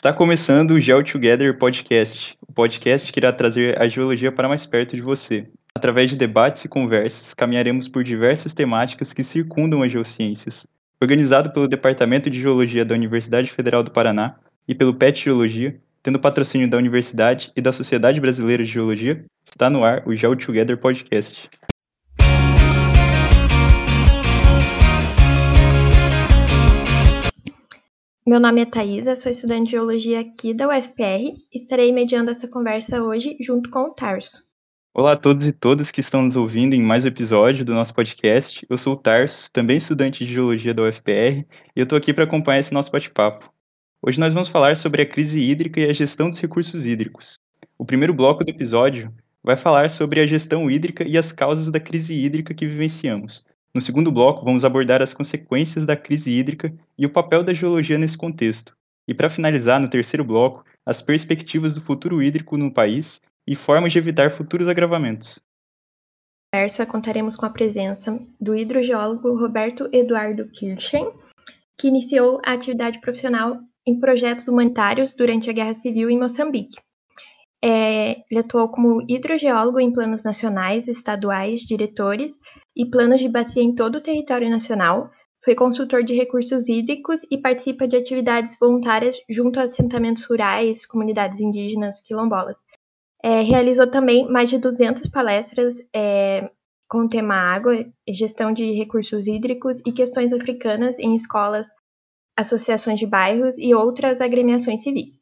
Está começando o Geo Together Podcast, o podcast que irá trazer a geologia para mais perto de você. Através de debates e conversas, caminharemos por diversas temáticas que circundam as geociências. Organizado pelo Departamento de Geologia da Universidade Federal do Paraná e pelo PET Geologia, tendo patrocínio da Universidade e da Sociedade Brasileira de Geologia, está no ar o Geo Together Podcast. Meu nome é Thaisa, sou estudante de Geologia aqui da UFPR estarei mediando essa conversa hoje junto com o Tarso. Olá a todos e todas que estão nos ouvindo em mais um episódio do nosso podcast. Eu sou o Tarso, também estudante de Geologia da UFPR, e eu estou aqui para acompanhar esse nosso bate-papo. Hoje nós vamos falar sobre a crise hídrica e a gestão dos recursos hídricos. O primeiro bloco do episódio vai falar sobre a gestão hídrica e as causas da crise hídrica que vivenciamos, no segundo bloco, vamos abordar as consequências da crise hídrica e o papel da geologia nesse contexto. E para finalizar, no terceiro bloco, as perspectivas do futuro hídrico no país e formas de evitar futuros agravamentos. Conversa contaremos com a presença do hidrogeólogo Roberto Eduardo Kirchen, que iniciou a atividade profissional em projetos humanitários durante a Guerra Civil em Moçambique. É, ele atuou como hidrogeólogo em planos nacionais, estaduais, diretores e planos de bacia em todo o território nacional, foi consultor de recursos hídricos e participa de atividades voluntárias junto a assentamentos rurais, comunidades indígenas, quilombolas. É, realizou também mais de 200 palestras é, com o tema água, gestão de recursos hídricos e questões africanas em escolas, associações de bairros e outras agremiações civis.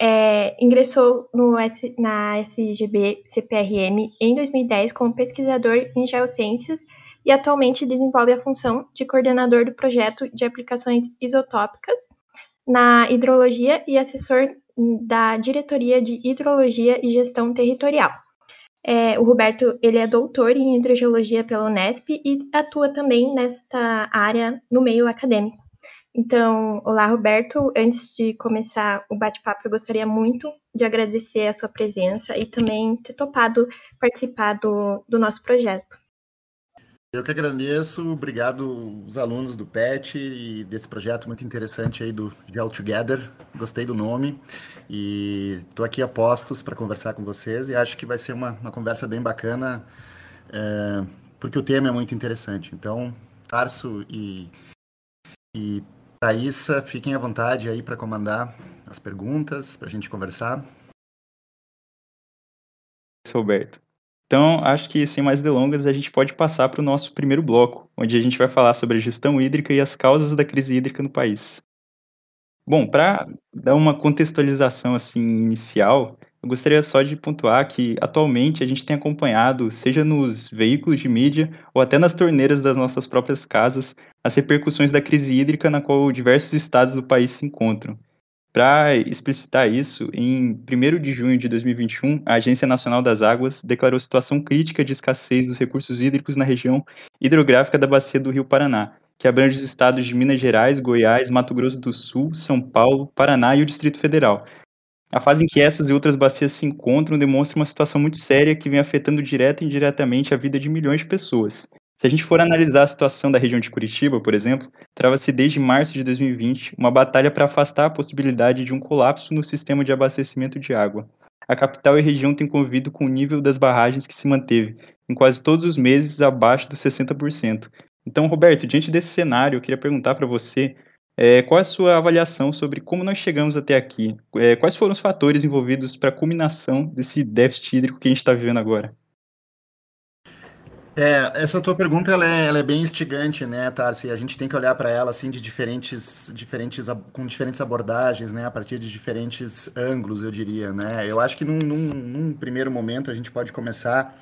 É, ingressou no S, na SGB CPRM em 2010 como pesquisador em geociências e atualmente desenvolve a função de coordenador do projeto de aplicações isotópicas na hidrologia e assessor da diretoria de hidrologia e gestão territorial. É, o Roberto ele é doutor em hidrogeologia pela Unesp e atua também nesta área no meio acadêmico. Então, olá, Roberto. Antes de começar o bate-papo, eu gostaria muito de agradecer a sua presença e também ter topado participar do, do nosso projeto. Eu que agradeço, obrigado os alunos do PET e desse projeto muito interessante aí do Gel Together. Gostei do nome e estou aqui a postos para conversar com vocês e acho que vai ser uma, uma conversa bem bacana, é, porque o tema é muito interessante. Então, Tarso e, e Thaisa, fiquem à vontade aí para comandar as perguntas, para a gente conversar. Roberto. Então, acho que sem mais delongas, a gente pode passar para o nosso primeiro bloco, onde a gente vai falar sobre a gestão hídrica e as causas da crise hídrica no país. Bom, para dar uma contextualização assim inicial, eu gostaria só de pontuar que atualmente a gente tem acompanhado, seja nos veículos de mídia ou até nas torneiras das nossas próprias casas, as repercussões da crise hídrica na qual diversos estados do país se encontram. Para explicitar isso, em 1 de junho de 2021, a Agência Nacional das Águas declarou situação crítica de escassez dos recursos hídricos na região hidrográfica da bacia do Rio Paraná, que abrange os estados de Minas Gerais, Goiás, Mato Grosso do Sul, São Paulo, Paraná e o Distrito Federal, a fase em que essas e outras bacias se encontram demonstra uma situação muito séria que vem afetando direta e indiretamente a vida de milhões de pessoas. Se a gente for analisar a situação da região de Curitiba, por exemplo, trava-se desde março de 2020 uma batalha para afastar a possibilidade de um colapso no sistema de abastecimento de água. A capital e região têm convivido com o nível das barragens que se manteve, em quase todos os meses, abaixo dos 60%. Então, Roberto, diante desse cenário, eu queria perguntar para você é, qual é a sua avaliação sobre como nós chegamos até aqui? É, quais foram os fatores envolvidos para a culminação desse déficit hídrico que a gente está vivendo agora? É, essa tua pergunta ela é, ela é, bem instigante, né, Tarsi? A gente tem que olhar para ela assim de diferentes, diferentes, com diferentes abordagens, né, a partir de diferentes ângulos, eu diria, né? Eu acho que num, num, num primeiro momento a gente pode começar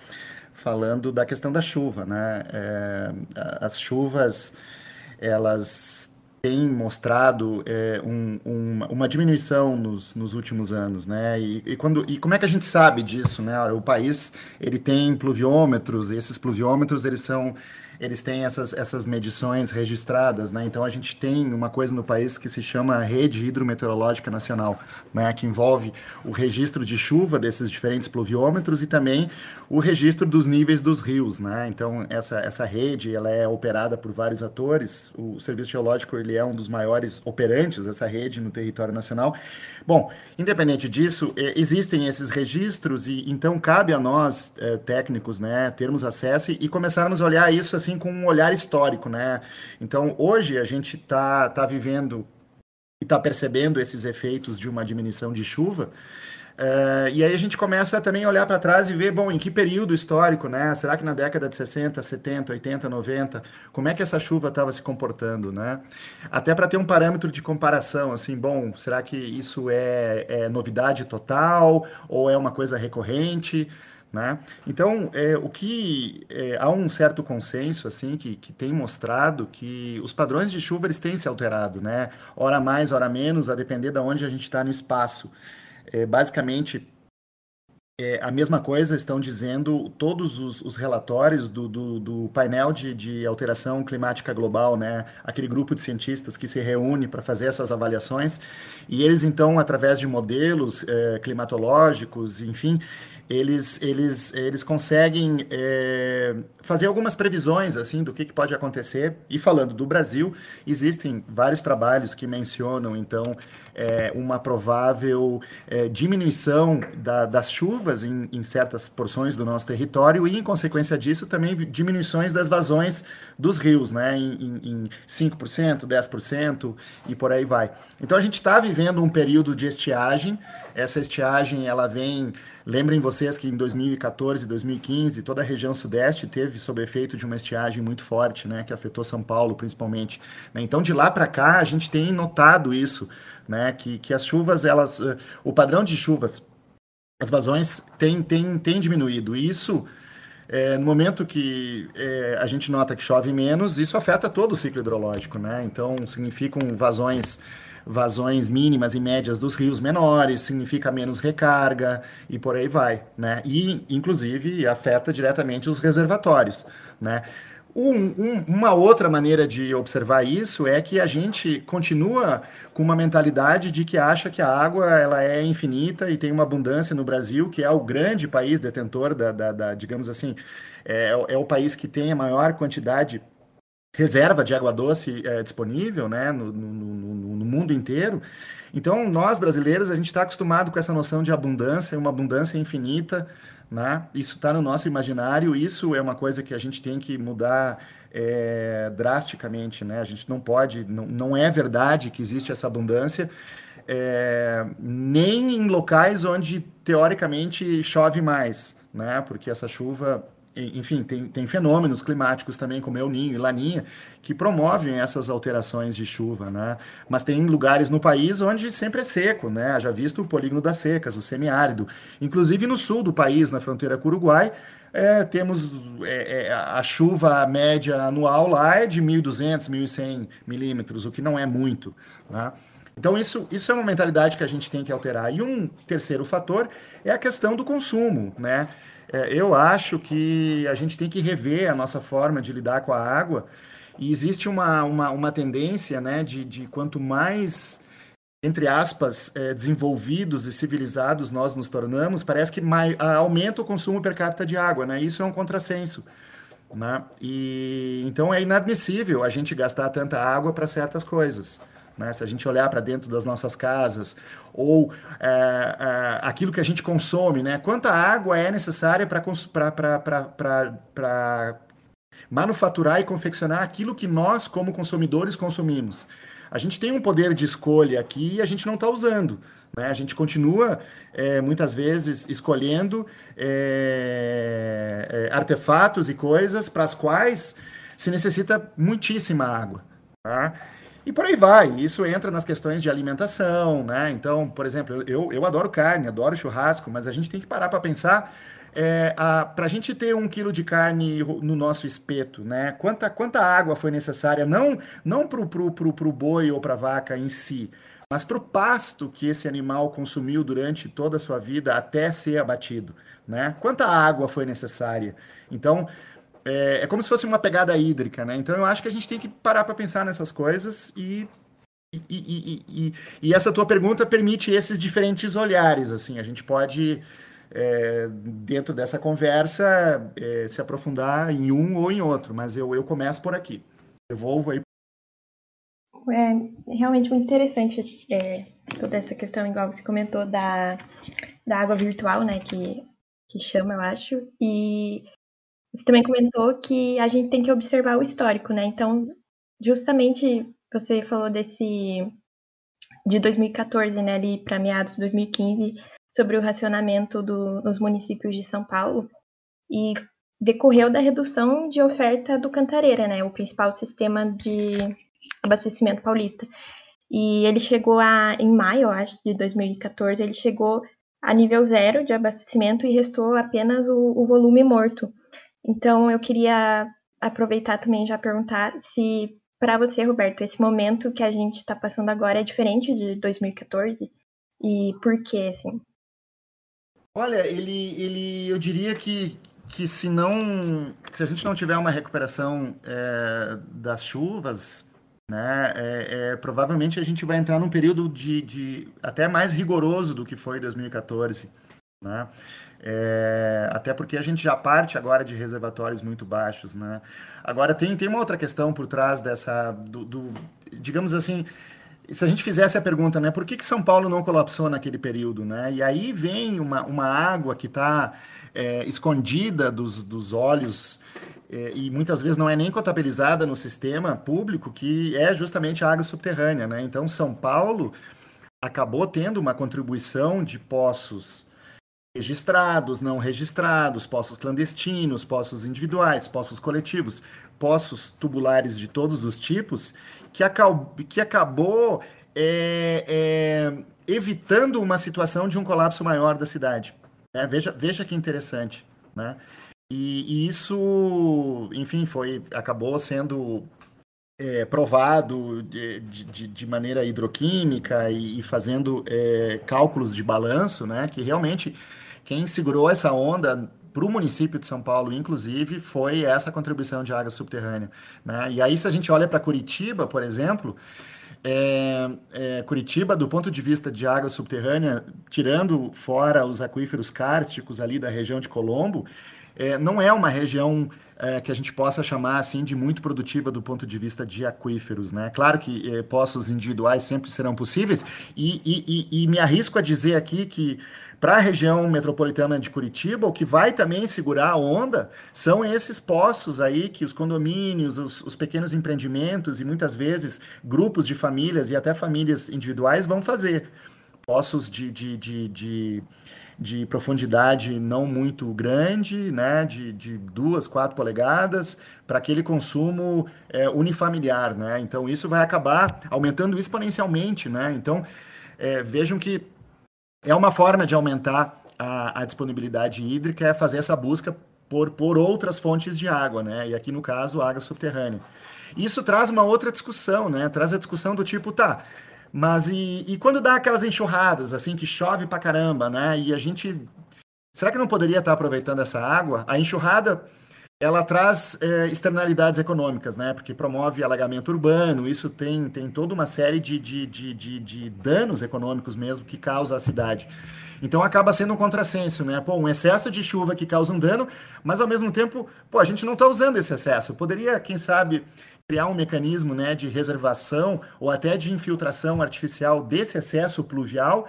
falando da questão da chuva, né? É, as chuvas elas tem mostrado é, um, um, uma diminuição nos, nos, últimos anos, né? E, e, quando, e como é que a gente sabe disso, né? O país ele tem pluviômetros, e esses pluviômetros eles são eles têm essas, essas medições registradas, né? Então a gente tem uma coisa no país que se chama Rede Hidrometeorológica Nacional, né? Que envolve o registro de chuva desses diferentes pluviômetros e também o registro dos níveis dos rios, né? Então essa, essa rede ela é operada por vários atores. O Serviço Geológico ele é um dos maiores operantes dessa rede no território nacional. Bom, independente disso, é, existem esses registros e então cabe a nós é, técnicos, né, termos acesso e, começarmos a olhar isso assim com um olhar histórico, né? Então hoje a gente está tá vivendo e está percebendo esses efeitos de uma diminuição de chuva. Uh, e aí a gente começa também a olhar para trás e ver, bom, em que período histórico, né? Será que na década de 60, 70, 80, 90, como é que essa chuva estava se comportando, né? Até para ter um parâmetro de comparação, assim, bom, será que isso é, é novidade total ou é uma coisa recorrente? Né? Então, é, o que é, há um certo consenso assim que, que tem mostrado que os padrões de chuva eles têm se alterado, né? Hora mais, hora menos, a depender de onde a gente está no espaço. É, basicamente, é, a mesma coisa estão dizendo todos os, os relatórios do, do, do painel de, de, alteração climática global, né? aquele grupo de cientistas que se reúne para fazer essas avaliações, e eles então, através de modelos é, climatológicos, enfim, eles, eles, eles conseguem é, fazer algumas previsões assim do que, que, pode acontecer. E falando do Brasil, existem vários trabalhos que mencionam então é, uma provável é, diminuição da, das chuvas em, em, certas porções do nosso território e, em consequência disso, também diminuições das vazões dos rios, né, em, em, em 5%, 10% e por aí vai. Então a gente está vivendo um período de estiagem. Essa estiagem ela vem Lembrem vocês que em 2014 e 2015, toda a região sudeste teve sob efeito de uma estiagem muito forte, né, que afetou São Paulo principalmente. Né? Então, de lá para cá, a gente tem notado isso, né, que, que as chuvas, elas, uh, o padrão de chuvas, as vazões tem, tem, tem diminuído. E isso, é, no momento que é, a gente nota que chove menos, isso afeta todo o ciclo hidrológico, né? Então, significam vazões vazões mínimas e médias dos rios menores, significa menos recarga e por aí vai, né? E, inclusive, afeta diretamente os reservatórios, né? Um, um, uma outra maneira de observar isso é que a gente continua com uma mentalidade de que acha que a água ela é infinita e tem uma abundância no Brasil, que é o grande país detentor da, da, da digamos assim, é, é, o país que tem a maior quantidade reserva de água doce é, disponível né, no, no, no, no, mundo inteiro. Então, nós brasileiros, a gente está acostumado com essa noção de abundância, uma abundância infinita. Né? Isso está no nosso imaginário, isso é uma coisa que a gente tem que mudar é, drasticamente. Né? A gente não pode, não, não é verdade que existe essa abundância, é, nem em locais onde teoricamente chove mais, né? porque essa chuva enfim, tem, tem fenômenos climáticos também, como El Ninho e Laninha, que promovem essas alterações de chuva, né? Mas tem lugares no país onde sempre é seco, né? Já visto o polígono das secas, o semiárido. Inclusive no sul do país, na fronteira com o Uruguai, é, temos é, é, a chuva média anual lá é de 1.200, 1.100 milímetros, o que não é muito, né? Então, isso, isso é uma mentalidade que a gente tem que alterar. E um terceiro fator é a questão do consumo, né? É, eu acho que a gente tem que rever a nossa forma de lidar com a água. E existe uma, uma, uma tendência né, de, de quanto mais, entre aspas, é, desenvolvidos e civilizados nós nos tornamos, parece que aumenta o consumo per capita de água. Né? Isso é um contrassenso. Né? E, então é inadmissível a gente gastar tanta água para certas coisas. Né? Se a gente olhar para dentro das nossas casas, ou é, é, aquilo que a gente consome, né? quanta água é necessária para manufaturar e confeccionar aquilo que nós, como consumidores, consumimos. A gente tem um poder de escolha aqui e a gente não está usando. Né? A gente continua, é, muitas vezes, escolhendo é, é, artefatos e coisas para as quais se necessita muitíssima água. Tá? E por aí vai. Isso entra nas questões de alimentação, né? Então, por exemplo, eu, eu adoro carne, adoro churrasco, mas a gente tem que parar para pensar é, para a gente ter um quilo de carne no nosso espeto, né? Quanta, quanta água foi necessária, não, não para o pro, pro, pro boi ou para a vaca em si, mas para o pasto que esse animal consumiu durante toda a sua vida até ser abatido, né? Quanta água foi necessária? Então, é, é como se fosse uma pegada hídrica, né? Então eu acho que a gente tem que parar para pensar nessas coisas e e, e, e, e, essa tua pergunta permite esses diferentes olhares, assim, a gente pode, é, dentro dessa conversa, é, se aprofundar em um ou em outro, mas eu, eu começo por aqui. Devolvo aí. É realmente muito interessante é, toda essa questão, igual você comentou, da, da água virtual, né, que, que chama, eu acho, e você também comentou que a gente tem que observar o histórico, né? Então, justamente você falou desse de 2014, né, ali para meados de 2015, sobre o racionamento do, nos municípios de São Paulo e decorreu da redução de oferta do Cantareira, né, o principal sistema de abastecimento paulista. E ele chegou a, em maio, eu acho, de 2014, ele chegou a nível zero de abastecimento e restou apenas o, o volume morto. Então, eu queria aproveitar também já perguntar se, para você, Roberto, esse momento que a gente está passando agora é diferente de 2014 e por quê, assim? Olha, ele, ele, eu diria que, que se não, se a gente não tiver uma recuperação é, das chuvas, né, é, é, provavelmente a gente vai entrar num período de, de até mais rigoroso do que foi 2014, né? É, até porque a gente já parte agora de reservatórios muito baixos, né? Agora tem, tem uma outra questão por trás dessa, do, do, digamos assim, se a gente fizesse a pergunta, né, por que, que São Paulo não colapsou naquele período, né? E aí vem uma, uma água que está é, escondida dos, dos olhos é, e muitas vezes não é nem contabilizada no sistema público, que é justamente a água subterrânea, né? Então São Paulo acabou tendo uma contribuição de poços registrados, não registrados, poços clandestinos, poços individuais, poços coletivos, poços tubulares de todos os tipos, que, acabou, que acabou é, é, evitando uma situação de um colapso maior da cidade. É, veja, veja que interessante. Né? E, e, isso, enfim, foi acabou sendo é, provado de, de, de, maneira hidroquímica e, e fazendo é, cálculos de balanço, né, que realmente quem segurou essa onda para o município de São Paulo, inclusive, foi essa contribuição de água subterrânea. Né? E aí, se a gente olha para Curitiba, por exemplo, é, é, Curitiba, do ponto de vista de água subterrânea, tirando fora os aquíferos cárticos ali da região de Colombo, é, não é uma região é, que a gente possa chamar assim de muito produtiva do ponto de vista de aquíferos, né? Claro que é, poços individuais sempre serão possíveis e, e, e, e me arrisco a dizer aqui que para a região metropolitana de Curitiba, o que vai também segurar a onda são esses poços aí que os condomínios, os, os pequenos empreendimentos e muitas vezes grupos de famílias e até famílias individuais vão fazer. Poços de, de, de, de de profundidade não muito grande, né, de, de duas, quatro polegadas, para aquele consumo é, unifamiliar, né? Então isso vai acabar aumentando exponencialmente, né? Então é, vejam que é uma forma de aumentar a, a disponibilidade hídrica, é fazer essa busca por, por outras fontes de água, né? E aqui no caso, água subterrânea. Isso traz uma outra discussão, né? Traz a discussão do tipo, tá, mas e, e quando dá aquelas enxurradas, assim, que chove pra caramba, né? E a gente. Será que não poderia estar aproveitando essa água? A enxurrada ela traz é, externalidades econômicas, né? Porque promove alagamento urbano, isso tem, tem toda uma série de, de, de, de, de danos econômicos mesmo que causa a cidade. Então acaba sendo um contrassenso, né? Pô, um excesso de chuva que causa um dano, mas ao mesmo tempo, pô, a gente não está usando esse excesso. Poderia, quem sabe, criar um mecanismo né, de reservação ou até de infiltração artificial desse excesso pluvial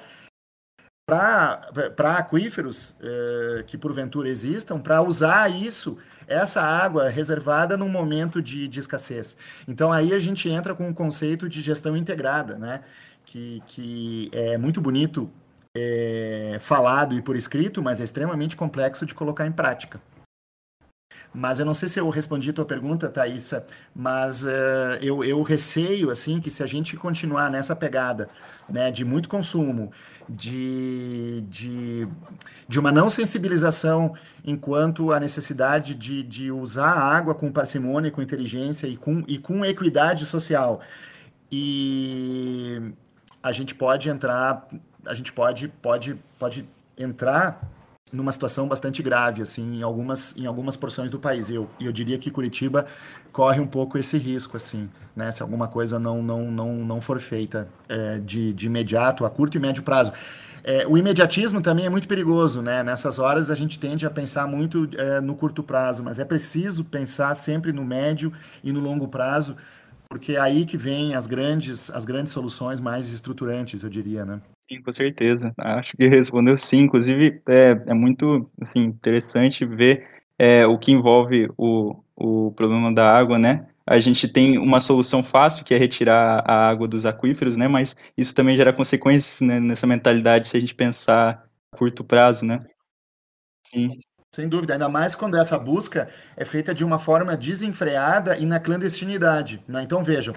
para aquíferos eh, que porventura existam, para usar isso essa água reservada num momento de, de escassez. Então aí a gente entra com o conceito de gestão integrada, né? Que, que é muito bonito é, falado e por escrito, mas é extremamente complexo de colocar em prática. Mas eu não sei se eu respondi a tua pergunta, Thaisa, mas uh, eu, eu receio, assim, que se a gente continuar nessa pegada, né, de muito consumo, de, de, de uma não sensibilização enquanto a necessidade de, de usar a água com parcimônia, com inteligência e com, e com equidade social. E a gente pode entrar, a gente pode, pode, pode entrar numa situação bastante grave, assim, em algumas, em algumas porções do país. E eu, eu diria que Curitiba corre um pouco esse risco, assim, né? Se alguma coisa não, não, não, não for feita é, de, de imediato, a curto e médio prazo. É, o imediatismo também é muito perigoso, né? Nessas horas a gente tende a pensar muito é, no curto prazo, mas é preciso pensar sempre no médio e no longo prazo, porque é aí que vem as grandes, as grandes soluções mais estruturantes, eu diria, né? Sim, com certeza. Acho que respondeu sim. Inclusive, é, é muito assim, interessante ver é, o que envolve o, o problema da água, né? A gente tem uma solução fácil, que é retirar a água dos aquíferos, né? Mas isso também gera consequências né, nessa mentalidade se a gente pensar a curto prazo, né? Sim. Sem dúvida, ainda mais quando essa busca é feita de uma forma desenfreada e na clandestinidade. Né? Então, vejam,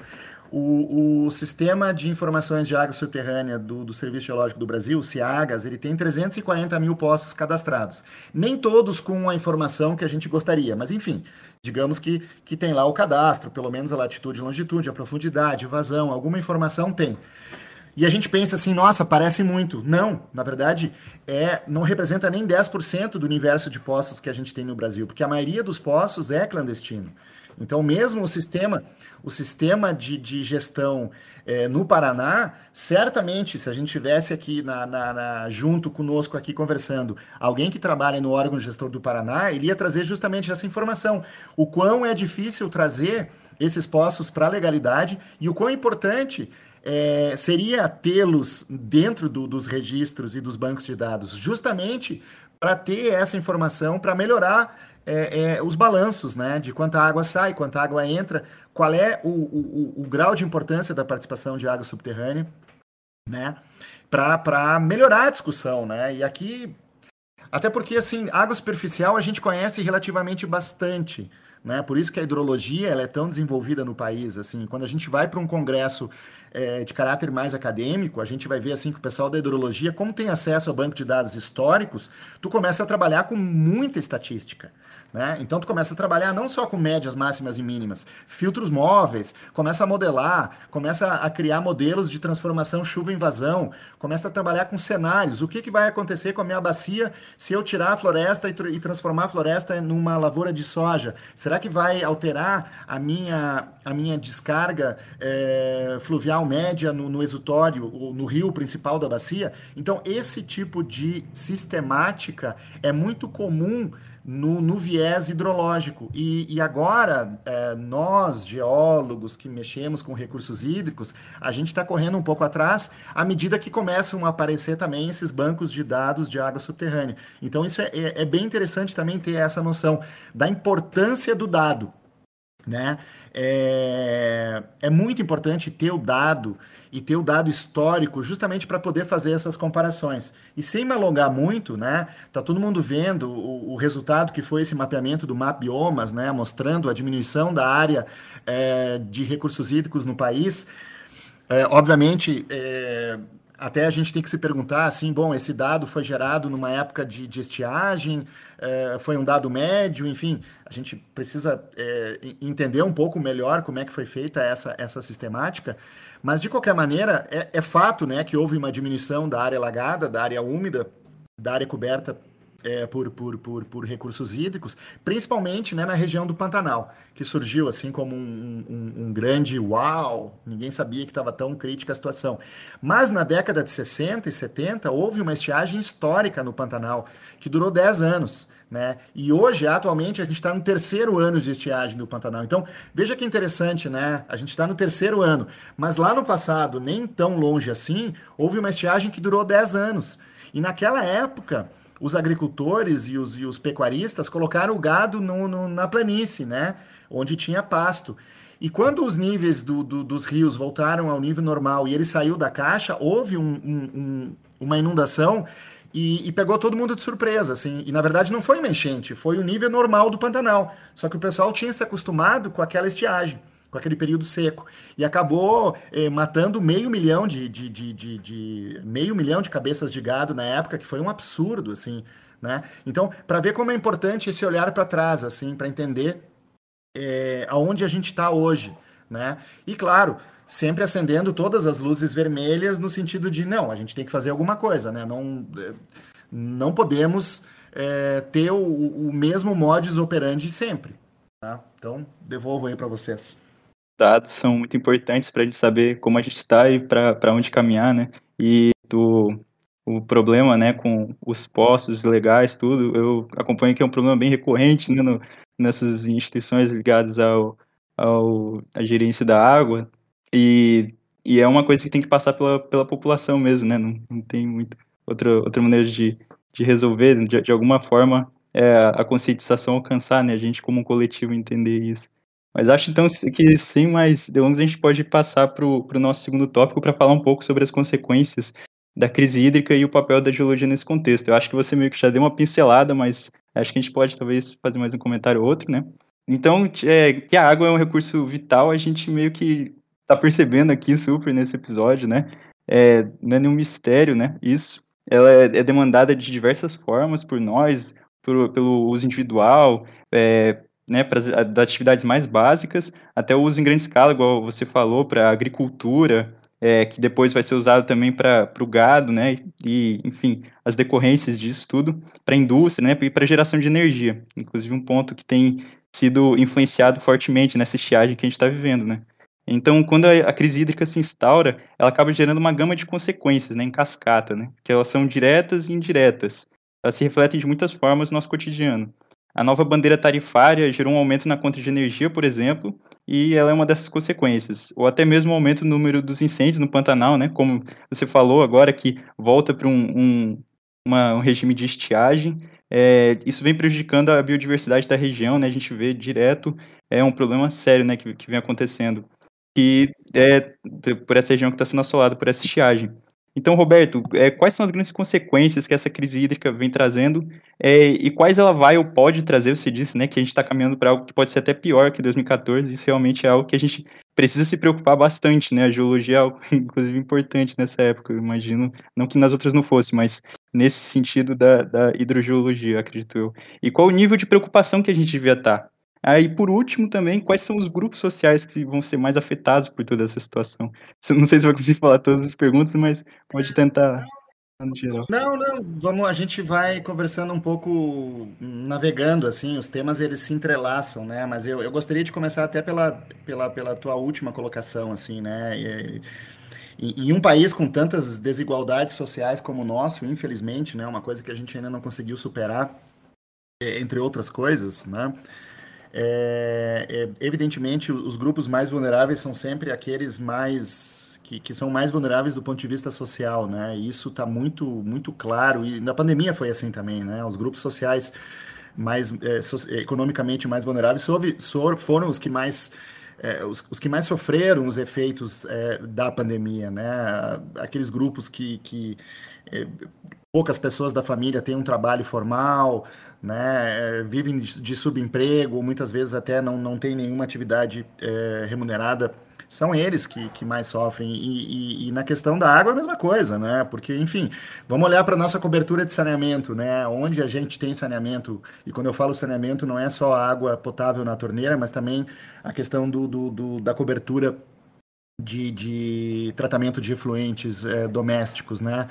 o, o, sistema de informações de água subterrânea do, do, Serviço Geológico do Brasil, o CIAGAS, ele tem 340 mil postos cadastrados. Nem todos com a informação que a gente gostaria, mas enfim, digamos que, que tem lá o cadastro, pelo menos a latitude e longitude, a profundidade, vazão, alguma informação tem. E a gente pensa assim, nossa, parece muito. Não, na verdade, é não representa nem 10% do universo de postos que a gente tem no Brasil, porque a maioria dos postos é clandestino. Então, mesmo o sistema, o sistema de, de gestão é, no Paraná, certamente, se a gente tivesse aqui na, na, na, junto conosco aqui conversando, alguém que trabalha no órgão gestor do Paraná, ele ia trazer justamente essa informação. O quão é difícil trazer esses postos para a legalidade e o quão importante é, seria tê-los dentro do, dos registros e dos bancos de dados, justamente para ter essa informação, para melhorar é, é, os balanços, né? De quanta água sai, quanta água entra, qual é o, o, o grau de importância da participação de água subterrânea, né? Para melhorar a discussão, né? E aqui, até porque, assim, água superficial a gente conhece relativamente bastante, né? Por isso que a hidrologia ela é tão desenvolvida no país, assim, quando a gente vai para um congresso é, de caráter mais acadêmico, a gente vai ver assim que o pessoal da hidrologia, como tem acesso ao banco de dados históricos, tu começa a trabalhar com muita estatística. Né? Então tu começa a trabalhar não só com médias, máximas e mínimas, filtros móveis, começa a modelar, começa a criar modelos de transformação chuva-invasão, começa a trabalhar com cenários. O que, que vai acontecer com a minha bacia se eu tirar a floresta e, e transformar a floresta numa lavoura de soja? Será que vai alterar a minha, a minha descarga é, fluvial média no, no exutório, no rio principal da bacia? Então, esse tipo de sistemática é muito comum no, no viés hidrológico. E, e agora, é, nós, geólogos que mexemos com recursos hídricos, a gente está correndo um pouco atrás à medida que começam a aparecer também esses bancos de dados de água subterrânea. Então, isso é, é, é bem interessante também ter essa noção da importância do dado. Né? É, é muito importante ter o dado e ter o dado histórico justamente para poder fazer essas comparações. E sem me alongar muito, né? Tá todo mundo vendo o, o resultado que foi esse mapeamento do Map Biomas, né? Mostrando a diminuição da área é, de recursos hídricos no país. É, obviamente, é, até a gente tem que se perguntar assim, bom, esse dado foi gerado numa época de, de estiagem, é, foi um dado médio, enfim, a gente precisa é, entender um pouco melhor como é que foi feita essa, essa sistemática, mas de qualquer maneira, é, é fato né, que houve uma diminuição da área alagada, da área úmida, da área coberta é, por, por, por, por, recursos hídricos, principalmente né, na região do Pantanal, que surgiu assim como um, um, um grande uau, ninguém sabia que estava tão crítica a situação. Mas na década de 60 e 70 houve uma estiagem histórica no Pantanal, que durou 10 anos. Né? E hoje, atualmente, a gente está no terceiro ano de estiagem do Pantanal. Então, veja que interessante, né? A gente está no terceiro ano, mas lá no passado, nem tão longe assim, houve uma estiagem que durou 10 anos. E naquela época, os agricultores e os, e os pecuaristas colocaram o gado no, no, na planície, né? Onde tinha pasto. E quando os níveis do, do, dos rios voltaram ao nível normal e ele saiu da caixa, houve um, um, um, uma inundação e, e, pegou todo mundo de surpresa, assim. E na verdade não foi uma enchente, foi o nível normal do Pantanal. Só que o pessoal tinha se acostumado com aquela estiagem com aquele período seco. E acabou eh, matando meio milhão de, de, de, de, meio milhão de cabeças de gado na época, que foi um absurdo, assim. Né? Então, para ver como é importante esse olhar para trás, assim, para entender é, aonde a gente está hoje, né? E claro, sempre acendendo todas as luzes vermelhas no sentido de não, a gente tem que fazer alguma coisa, né? Não, eh, não podemos é, ter o, o, mesmo modus operandi sempre. Tá? Então, devolvo aí para vocês. Dados são muito importantes para a gente saber como a gente está e para onde caminhar, né? E do, o problema, né, com os postos legais, tudo, eu acompanho que é um problema bem recorrente né, no, nessas instituições ligadas ao, ao, à gerência da água, e, e é uma coisa que tem que passar pela, pela população mesmo, né, não, não tem muito outra, outra maneira de, de resolver, de, de alguma forma, é, a conscientização alcançar, né, a gente como um coletivo entender isso. Mas acho então que sem mais delongas a gente pode passar para o nosso segundo tópico para falar um pouco sobre as consequências da crise hídrica e o papel da geologia nesse contexto. Eu acho que você meio que já deu uma pincelada, mas acho que a gente pode talvez fazer mais um comentário ou outro, né? Então, é, que a água é um recurso vital, a gente meio que está percebendo aqui super nesse episódio, né? É, não é nenhum mistério, né? Isso. Ela é, é demandada de diversas formas por nós, por, pelo uso individual, é, né, para das atividades mais básicas, até o uso em grande escala, igual você falou, para agricultura, é, que depois vai ser usado também para o gado, né? E, enfim, as decorrências disso tudo, para a indústria, né? E para geração de energia. Inclusive, um ponto que tem sido influenciado fortemente nessa estiagem que a gente está vivendo, né? Então, quando a, crise hídrica se instaura, ela acaba gerando uma gama de consequências, né, em cascata, né, que elas são diretas e indiretas. Elas se refletem de muitas formas no nosso cotidiano. A nova bandeira tarifária gerou um aumento na conta de energia, por exemplo, e ela é uma dessas consequências. Ou até mesmo o aumento no número dos incêndios no Pantanal, né? Como você falou agora, que volta para um, um, um regime de estiagem. É, isso vem prejudicando a biodiversidade da região, né? A gente vê direto, é um problema sério, né? Que, que vem acontecendo. E é por essa região que está sendo assolada por essa estiagem. Então, Roberto, é, quais são as grandes consequências que essa crise hídrica vem trazendo é, e quais ela vai ou pode trazer? Você disse né, que a gente está caminhando para algo que pode ser até pior que 2014, isso realmente é algo que a gente precisa se preocupar bastante, né? A geologia é algo, inclusive, importante nessa época, eu imagino, não que nas outras não fosse, mas nesse sentido da, da hidrogeologia, acredito eu. E qual o nível de preocupação que a gente devia estar? Aí, por último, também, quais são os grupos sociais que vão ser mais afetados por toda essa situação? Não sei se vai conseguir falar todas as perguntas, mas pode tentar. Não, não, vamos, a gente vai conversando um pouco, navegando, assim, os temas eles se entrelaçam, né? Mas eu, eu gostaria de começar até pela, pela, pela tua última colocação, assim, né? E, em um país com tantas desigualdades sociais como o nosso, infelizmente, né, uma coisa que a gente ainda não conseguiu superar, entre outras coisas, né, é, é, evidentemente, os grupos mais vulneráveis são sempre aqueles mais que, que, são mais vulneráveis do ponto de vista social, né? E isso está muito muito claro e na pandemia foi assim também, né? Os grupos sociais mais é, so, economicamente mais vulneráveis foram os que mais é, os, os, que mais sofreram os efeitos é, da pandemia, né? Aqueles grupos que, que é, poucas pessoas da família têm um trabalho formal, né, é, vivem de subemprego, muitas vezes até não, não têm nenhuma atividade é, remunerada, são eles que, que mais sofrem. E, e, e, na questão da água é a mesma coisa, né? Porque, enfim, vamos olhar para a nossa cobertura de saneamento, né? Onde a gente tem saneamento, e quando eu falo saneamento, não é só água potável na torneira, mas também a questão do, do, do da cobertura de, de, tratamento de efluentes é, domésticos, né?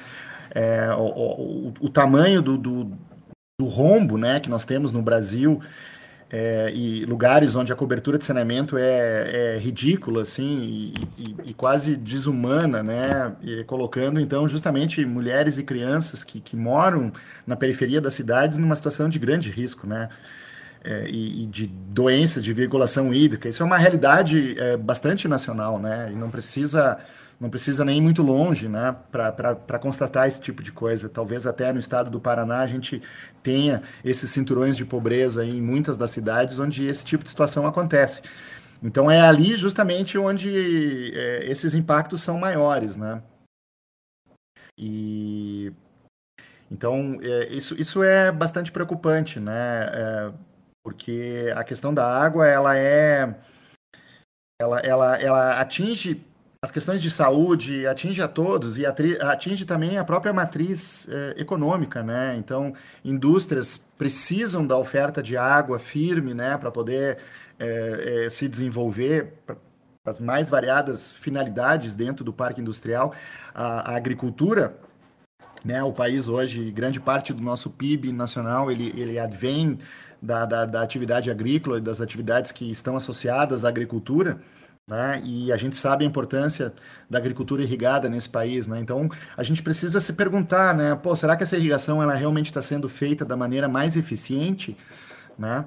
É, o, o, o, tamanho do, do, do rombo né, que nós temos no Brasil é, e lugares onde a cobertura de saneamento é, é ridícula assim e, e, e, quase desumana, né, e colocando então justamente mulheres e crianças que, que moram na periferia das cidades numa situação de grande risco, né, é, e, e, de doença de virgulação hídrica. Isso é uma realidade é, bastante nacional, né, e não precisa não precisa nem ir muito longe né, para constatar esse tipo de coisa. Talvez até no estado do Paraná a gente tenha esses cinturões de pobreza em muitas das cidades onde esse tipo de situação acontece. Então é ali justamente onde é, esses impactos são maiores, né? E então é, isso, isso é bastante preocupante, né? É, porque a questão da água ela é ela, ela, ela atinge as questões de saúde atinge a todos e atinge também a própria matriz eh, econômica, né? Então, indústrias precisam da oferta de água firme, né, para poder eh, eh, se desenvolver as mais variadas finalidades dentro do parque industrial. A, a agricultura Né? O país hoje, grande parte do nosso PIB nacional, ele, ele advém da, da, da atividade agrícola e das atividades que estão associadas à agricultura. Né? E a gente sabe a importância da agricultura irrigada nesse país, né? Então a gente precisa se perguntar, né? Pô, será que essa irrigação ela realmente está sendo feita da maneira mais eficiente, né?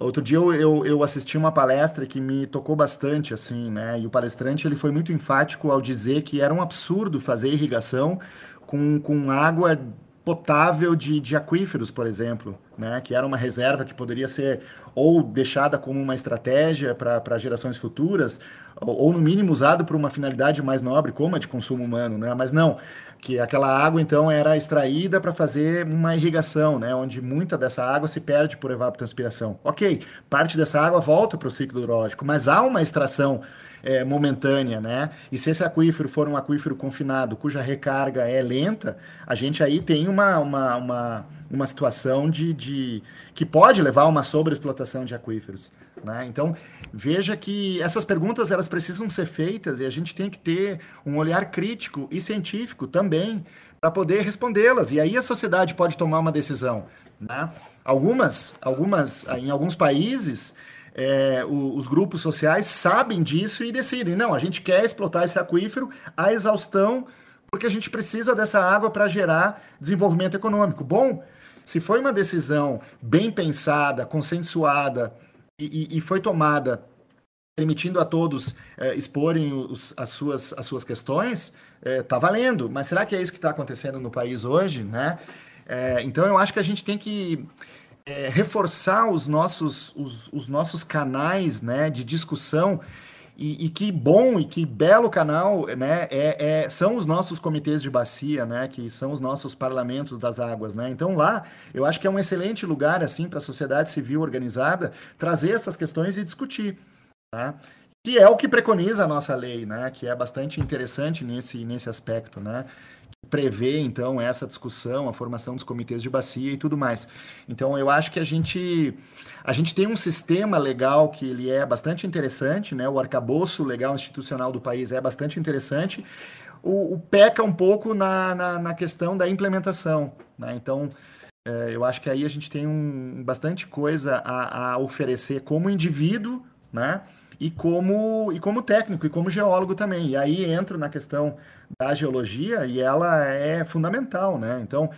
Outro dia eu, eu, eu, assisti uma palestra que me tocou bastante, assim, né? E o palestrante ele foi muito enfático ao dizer que era um absurdo fazer irrigação com, com água potável de, de aquíferos, por exemplo, né? que era uma reserva que poderia ser ou deixada como uma estratégia para gerações futuras, ou, ou, no mínimo usado para uma finalidade mais nobre, como a de consumo humano, né? mas não, que aquela água então era extraída para fazer uma irrigação, né? onde muita dessa água se perde por evapotranspiração. Ok, parte dessa água volta para o ciclo hidrológico, mas há uma extração é, momentânea, né? E se esse aquífero for um aquífero confinado, cuja recarga é lenta, a gente aí tem uma, uma, uma, uma situação de, de que pode levar a uma sobreexplotação de aquíferos. Né? Então, veja que essas perguntas elas precisam ser feitas e a gente tem que ter um olhar crítico e científico também para poder respondê-las. E aí a sociedade pode tomar uma decisão. Né? Algumas, algumas, em alguns países, é, o, os grupos sociais sabem disso e decidem: não, a gente quer explotar esse aquífero à exaustão, porque a gente precisa dessa água para gerar desenvolvimento econômico. Bom, se foi uma decisão bem pensada, consensuada e, e, foi tomada permitindo a todos é, exporem os, as, suas, as suas questões, está é, valendo. Mas será que é isso que está acontecendo no país hoje? Né? É, então eu acho que a gente tem que reforçar os nossos, os, os, nossos canais né, de discussão. E, e, que bom e que belo canal né, é, é, são os nossos comitês de bacia, né, que são os nossos parlamentos das águas. Né? Então lá eu acho que é um excelente lugar assim para a sociedade civil organizada trazer essas questões e discutir. Tá? Que é o que preconiza a nossa lei, né? que é bastante interessante nesse, nesse aspecto. Né? prevê então essa discussão, a formação dos comitês de bacia e tudo mais. Então eu acho que a gente a gente tem um sistema legal que ele é bastante interessante, né? O arcabouço legal institucional do país é bastante interessante. O, o peca um pouco na, na, na, questão da implementação, né? Então é, eu acho que aí a gente tem um, bastante coisa a, a oferecer como indivíduo, né? e como, e como técnico e como geólogo também. E aí entro na questão da geologia e ela é fundamental, né? Então,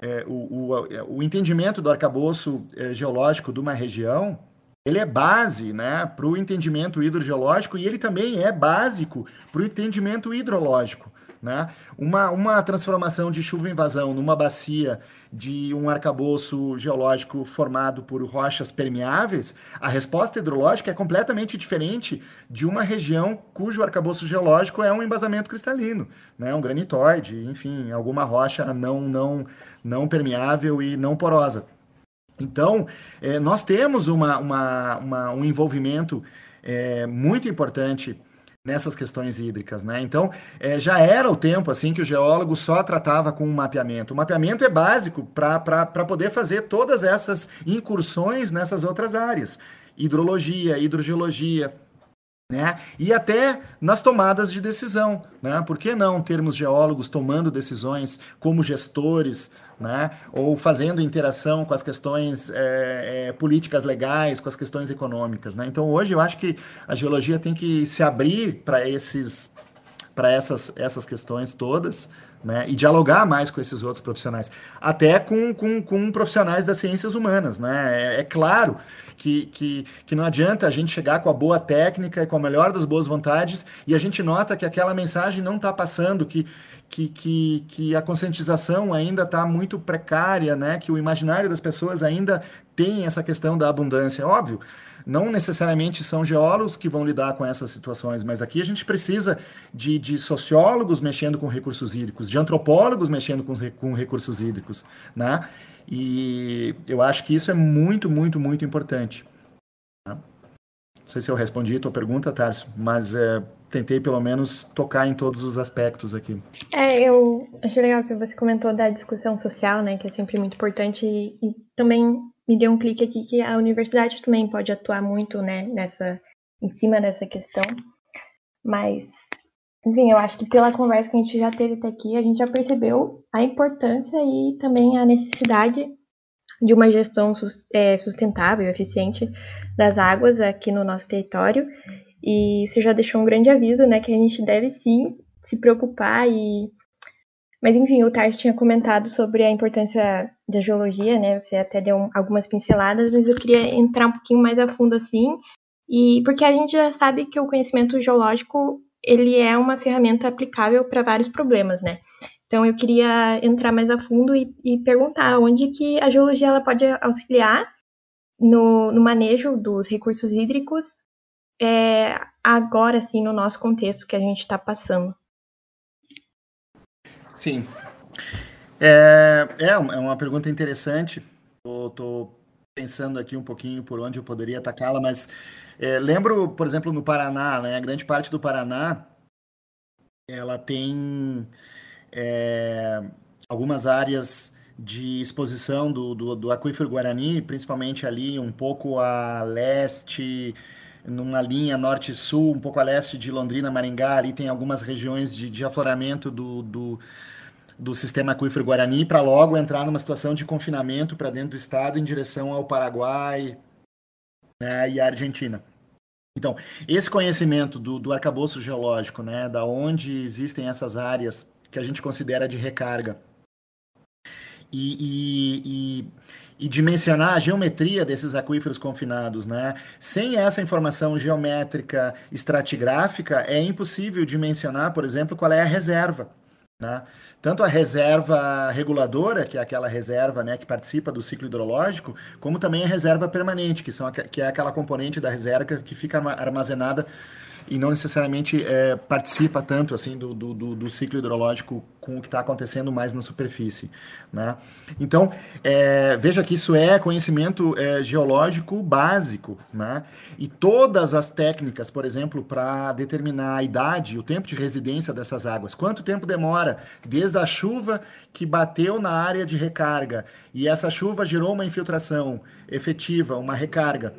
é, o, o, o, entendimento do arcabouço é, geológico de uma região, ele é base né, para o entendimento hidrogeológico e ele também é básico para o entendimento hidrológico. Né? Uma, uma transformação de chuva invasão numa bacia de um arcabouço geológico formado por rochas permeáveis, a resposta hidrológica é completamente diferente de uma região cujo arcabouço geológico é um embasamento cristalino, né? um granitóide, enfim, alguma rocha não, não, não permeável e não porosa. Então, é, nós temos uma, uma, uma um envolvimento é, muito importante nessas questões hídricas, né? Então, é, já era o tempo assim que o geólogo só tratava com o mapeamento. O mapeamento é básico para poder fazer todas essas incursões nessas outras áreas. Hidrologia, hidrogeologia, né? E até nas tomadas de decisão, né? Por que não termos geólogos tomando decisões como gestores né? ou fazendo interação com as questões é, é, políticas legais, com as questões econômicas. Né? Então, hoje, eu acho que a geologia tem que se abrir para esses para essas, essas questões todas né? e dialogar mais com esses outros profissionais, até com, com, com profissionais das ciências humanas. Né? É, é, claro que, que, que não adianta a gente chegar com a boa técnica e com a melhor das boas vontades e a gente nota que aquela mensagem não está passando, que, que, que, que a conscientização ainda está muito precária, né? que o imaginário das pessoas ainda tem essa questão da abundância. Óbvio, não necessariamente são geólogos que vão lidar com essas situações, mas aqui a gente precisa de, de sociólogos mexendo com recursos hídricos, de antropólogos mexendo com, com recursos hídricos. Né? E eu acho que isso é muito, muito, muito importante. Não sei se eu respondi a tua pergunta, Tarso, mas é, tentei pelo menos tocar em todos os aspectos aqui. É, eu achei legal que você comentou da discussão social, né, que é sempre muito importante e, e também me deu um clique aqui que a universidade também pode atuar muito, né, nessa em cima dessa questão. Mas Enfim, eu acho que pela conversa que a gente já teve até aqui, a gente já percebeu a importância e também a necessidade de uma gestão é, sustentável, eficiente das águas aqui no nosso território. E você já deixou um grande aviso, né, que a gente deve sim se preocupar e mas enfim, o Tars tinha comentado sobre a importância da geologia, né? Você até deu algumas pinceladas, mas eu queria entrar um pouquinho mais a fundo assim, e porque a gente já sabe que o conhecimento geológico ele é uma ferramenta aplicável para vários problemas, né? Então eu queria entrar mais a fundo e, e perguntar onde que a geologia ela pode auxiliar no, no manejo dos recursos hídricos é, agora, assim, no nosso contexto que a gente está passando. Sim. É, é, é uma pergunta interessante. Estou pensando aqui um pouquinho por onde eu poderia atacá-la, mas é, lembro, por exemplo, no Paraná, né, a grande parte do Paraná, ela tem é, algumas áreas de exposição do, do, do aquífero Guarani, principalmente ali um pouco a leste, numa linha norte-sul, um pouco a leste de Londrina, Maringá, ali tem algumas regiões de, de afloramento do, do, do sistema aquífero Guarani, para logo entrar numa situação de confinamento para dentro do estado em direção ao Paraguai né, e à Argentina. Então, esse conhecimento do, do arcabouço geológico, né, da onde existem essas áreas que a gente considera de recarga, e, e, e e dimensionar a geometria desses aquíferos confinados, né? Sem essa informação geométrica estratigráfica, é impossível dimensionar, por exemplo, qual é a reserva, né? Tanto a reserva reguladora, que é aquela reserva né, que participa do ciclo hidrológico, como também a reserva permanente, que, são, que é aquela componente da reserva que fica armazenada e não necessariamente é, participa tanto assim do, do, do, ciclo hidrológico com o que está acontecendo mais na superfície. Né? Então, é, veja que isso é conhecimento é, geológico básico. Né? E todas as técnicas, por exemplo, para determinar a idade, o tempo de residência dessas águas, quanto tempo demora desde a chuva que bateu na área de recarga e essa chuva gerou uma infiltração efetiva, uma recarga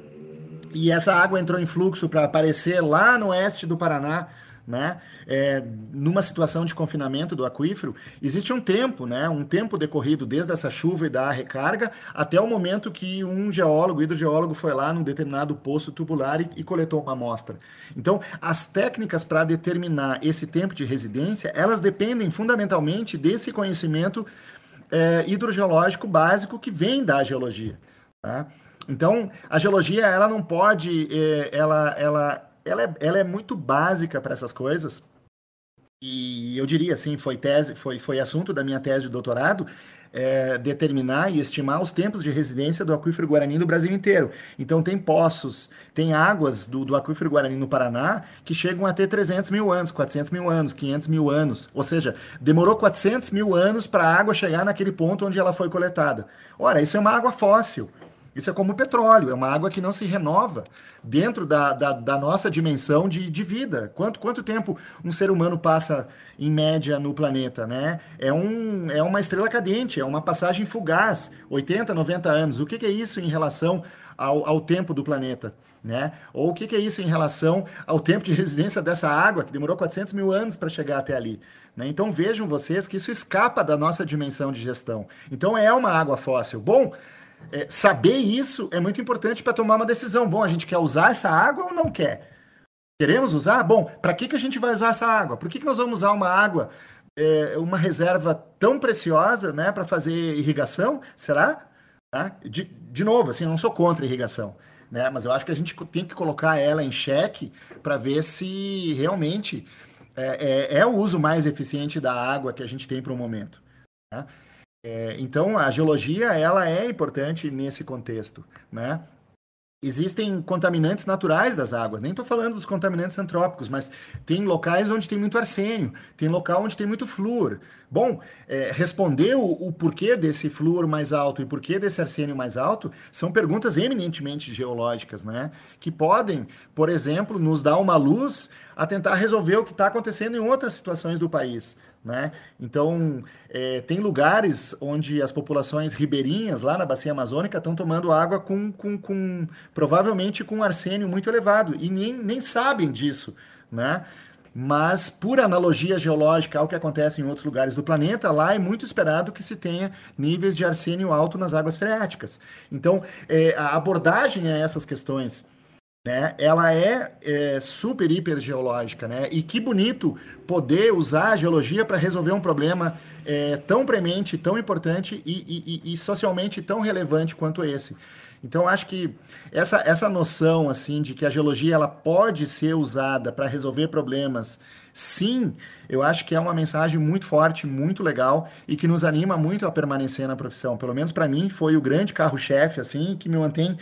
e essa água entrou em fluxo para aparecer lá no oeste do Paraná, né? É, numa situação de confinamento do aquífero, existe um tempo, né? Um tempo decorrido desde essa chuva e da recarga até o momento que um geólogo, hidrogeólogo, foi lá num determinado poço tubular e, e coletou uma amostra. Então, as técnicas para determinar esse tempo de residência, elas dependem fundamentalmente desse conhecimento é, hidrogeológico básico que vem da geologia. Tá? Então, a geologia, ela não pode, é, ela, ela, ela, é, ela é muito básica para essas coisas. E eu diria assim, foi tese, foi, foi assunto da minha tese de doutorado, é, determinar e estimar os tempos de residência do aquífero Guarani no Brasil inteiro. Então, tem poços, tem águas do, do aquífero Guarani no Paraná que chegam a ter 300 mil anos, 400 mil anos, 500 mil anos. Ou seja, demorou 400 mil anos para a água chegar naquele ponto onde ela foi coletada. Ora, isso é uma água fóssil. Isso é como o petróleo, é uma água que não se renova dentro da, da, da, nossa dimensão de, de vida. Quanto, quanto tempo um ser humano passa, em média, no planeta? Né? É, um, é uma estrela cadente, é uma passagem fugaz, 80, 90 anos. O que, que é isso em relação ao, ao tempo do planeta? Né? Ou o que, que é isso em relação ao tempo de residência dessa água, que demorou 400 mil anos para chegar até ali? Né? Então vejam vocês que isso escapa da nossa dimensão de gestão. Então é uma água fóssil. Bom, é, saber isso é muito importante para tomar uma decisão. Bom, a gente quer usar essa água ou não quer? Queremos usar? Bom, para que, que a gente vai usar essa água? Por que, que nós vamos usar uma água, é, uma reserva tão preciosa né, para fazer irrigação? Será? Tá? De, de novo, assim, eu não sou contra irrigação. Né? Mas eu acho que a gente tem que colocar ela em xeque para ver se realmente é, é, é, o uso mais eficiente da água que a gente tem para o momento. Né? É, então, a geologia ela é importante nesse contexto, né? Existem contaminantes naturais das águas, nem estou falando dos contaminantes antrópicos, mas tem locais onde tem muito arsênio, tem local onde tem muito flúor. Bom, é, responder o, o, porquê desse flúor mais alto e porquê desse arsênio mais alto são perguntas eminentemente geológicas, né? Que podem, por exemplo, nos dar uma luz a tentar resolver o que está acontecendo em outras situações do país. Né? Então, é, tem lugares onde as populações ribeirinhas, lá na bacia amazônica, estão tomando água com, com, com, provavelmente com arsênio muito elevado, e nem, nem sabem disso. Né? mas por analogia geológica ao que acontece em outros lugares do planeta, lá é muito esperado que se tenha níveis de arsênio alto nas águas freáticas. Então, é, a abordagem a essas questões né? Ela é, é, super hiper geológica, né? E que bonito poder usar a geologia para resolver um problema é, tão premente, tão importante e, e, e, socialmente tão relevante quanto esse. Então, acho que essa, essa noção assim de que a geologia ela pode ser usada para resolver problemas, sim, eu acho que é uma mensagem muito forte, muito legal e que nos anima muito a permanecer na profissão. Pelo menos para mim foi o grande carro-chefe assim que me mantém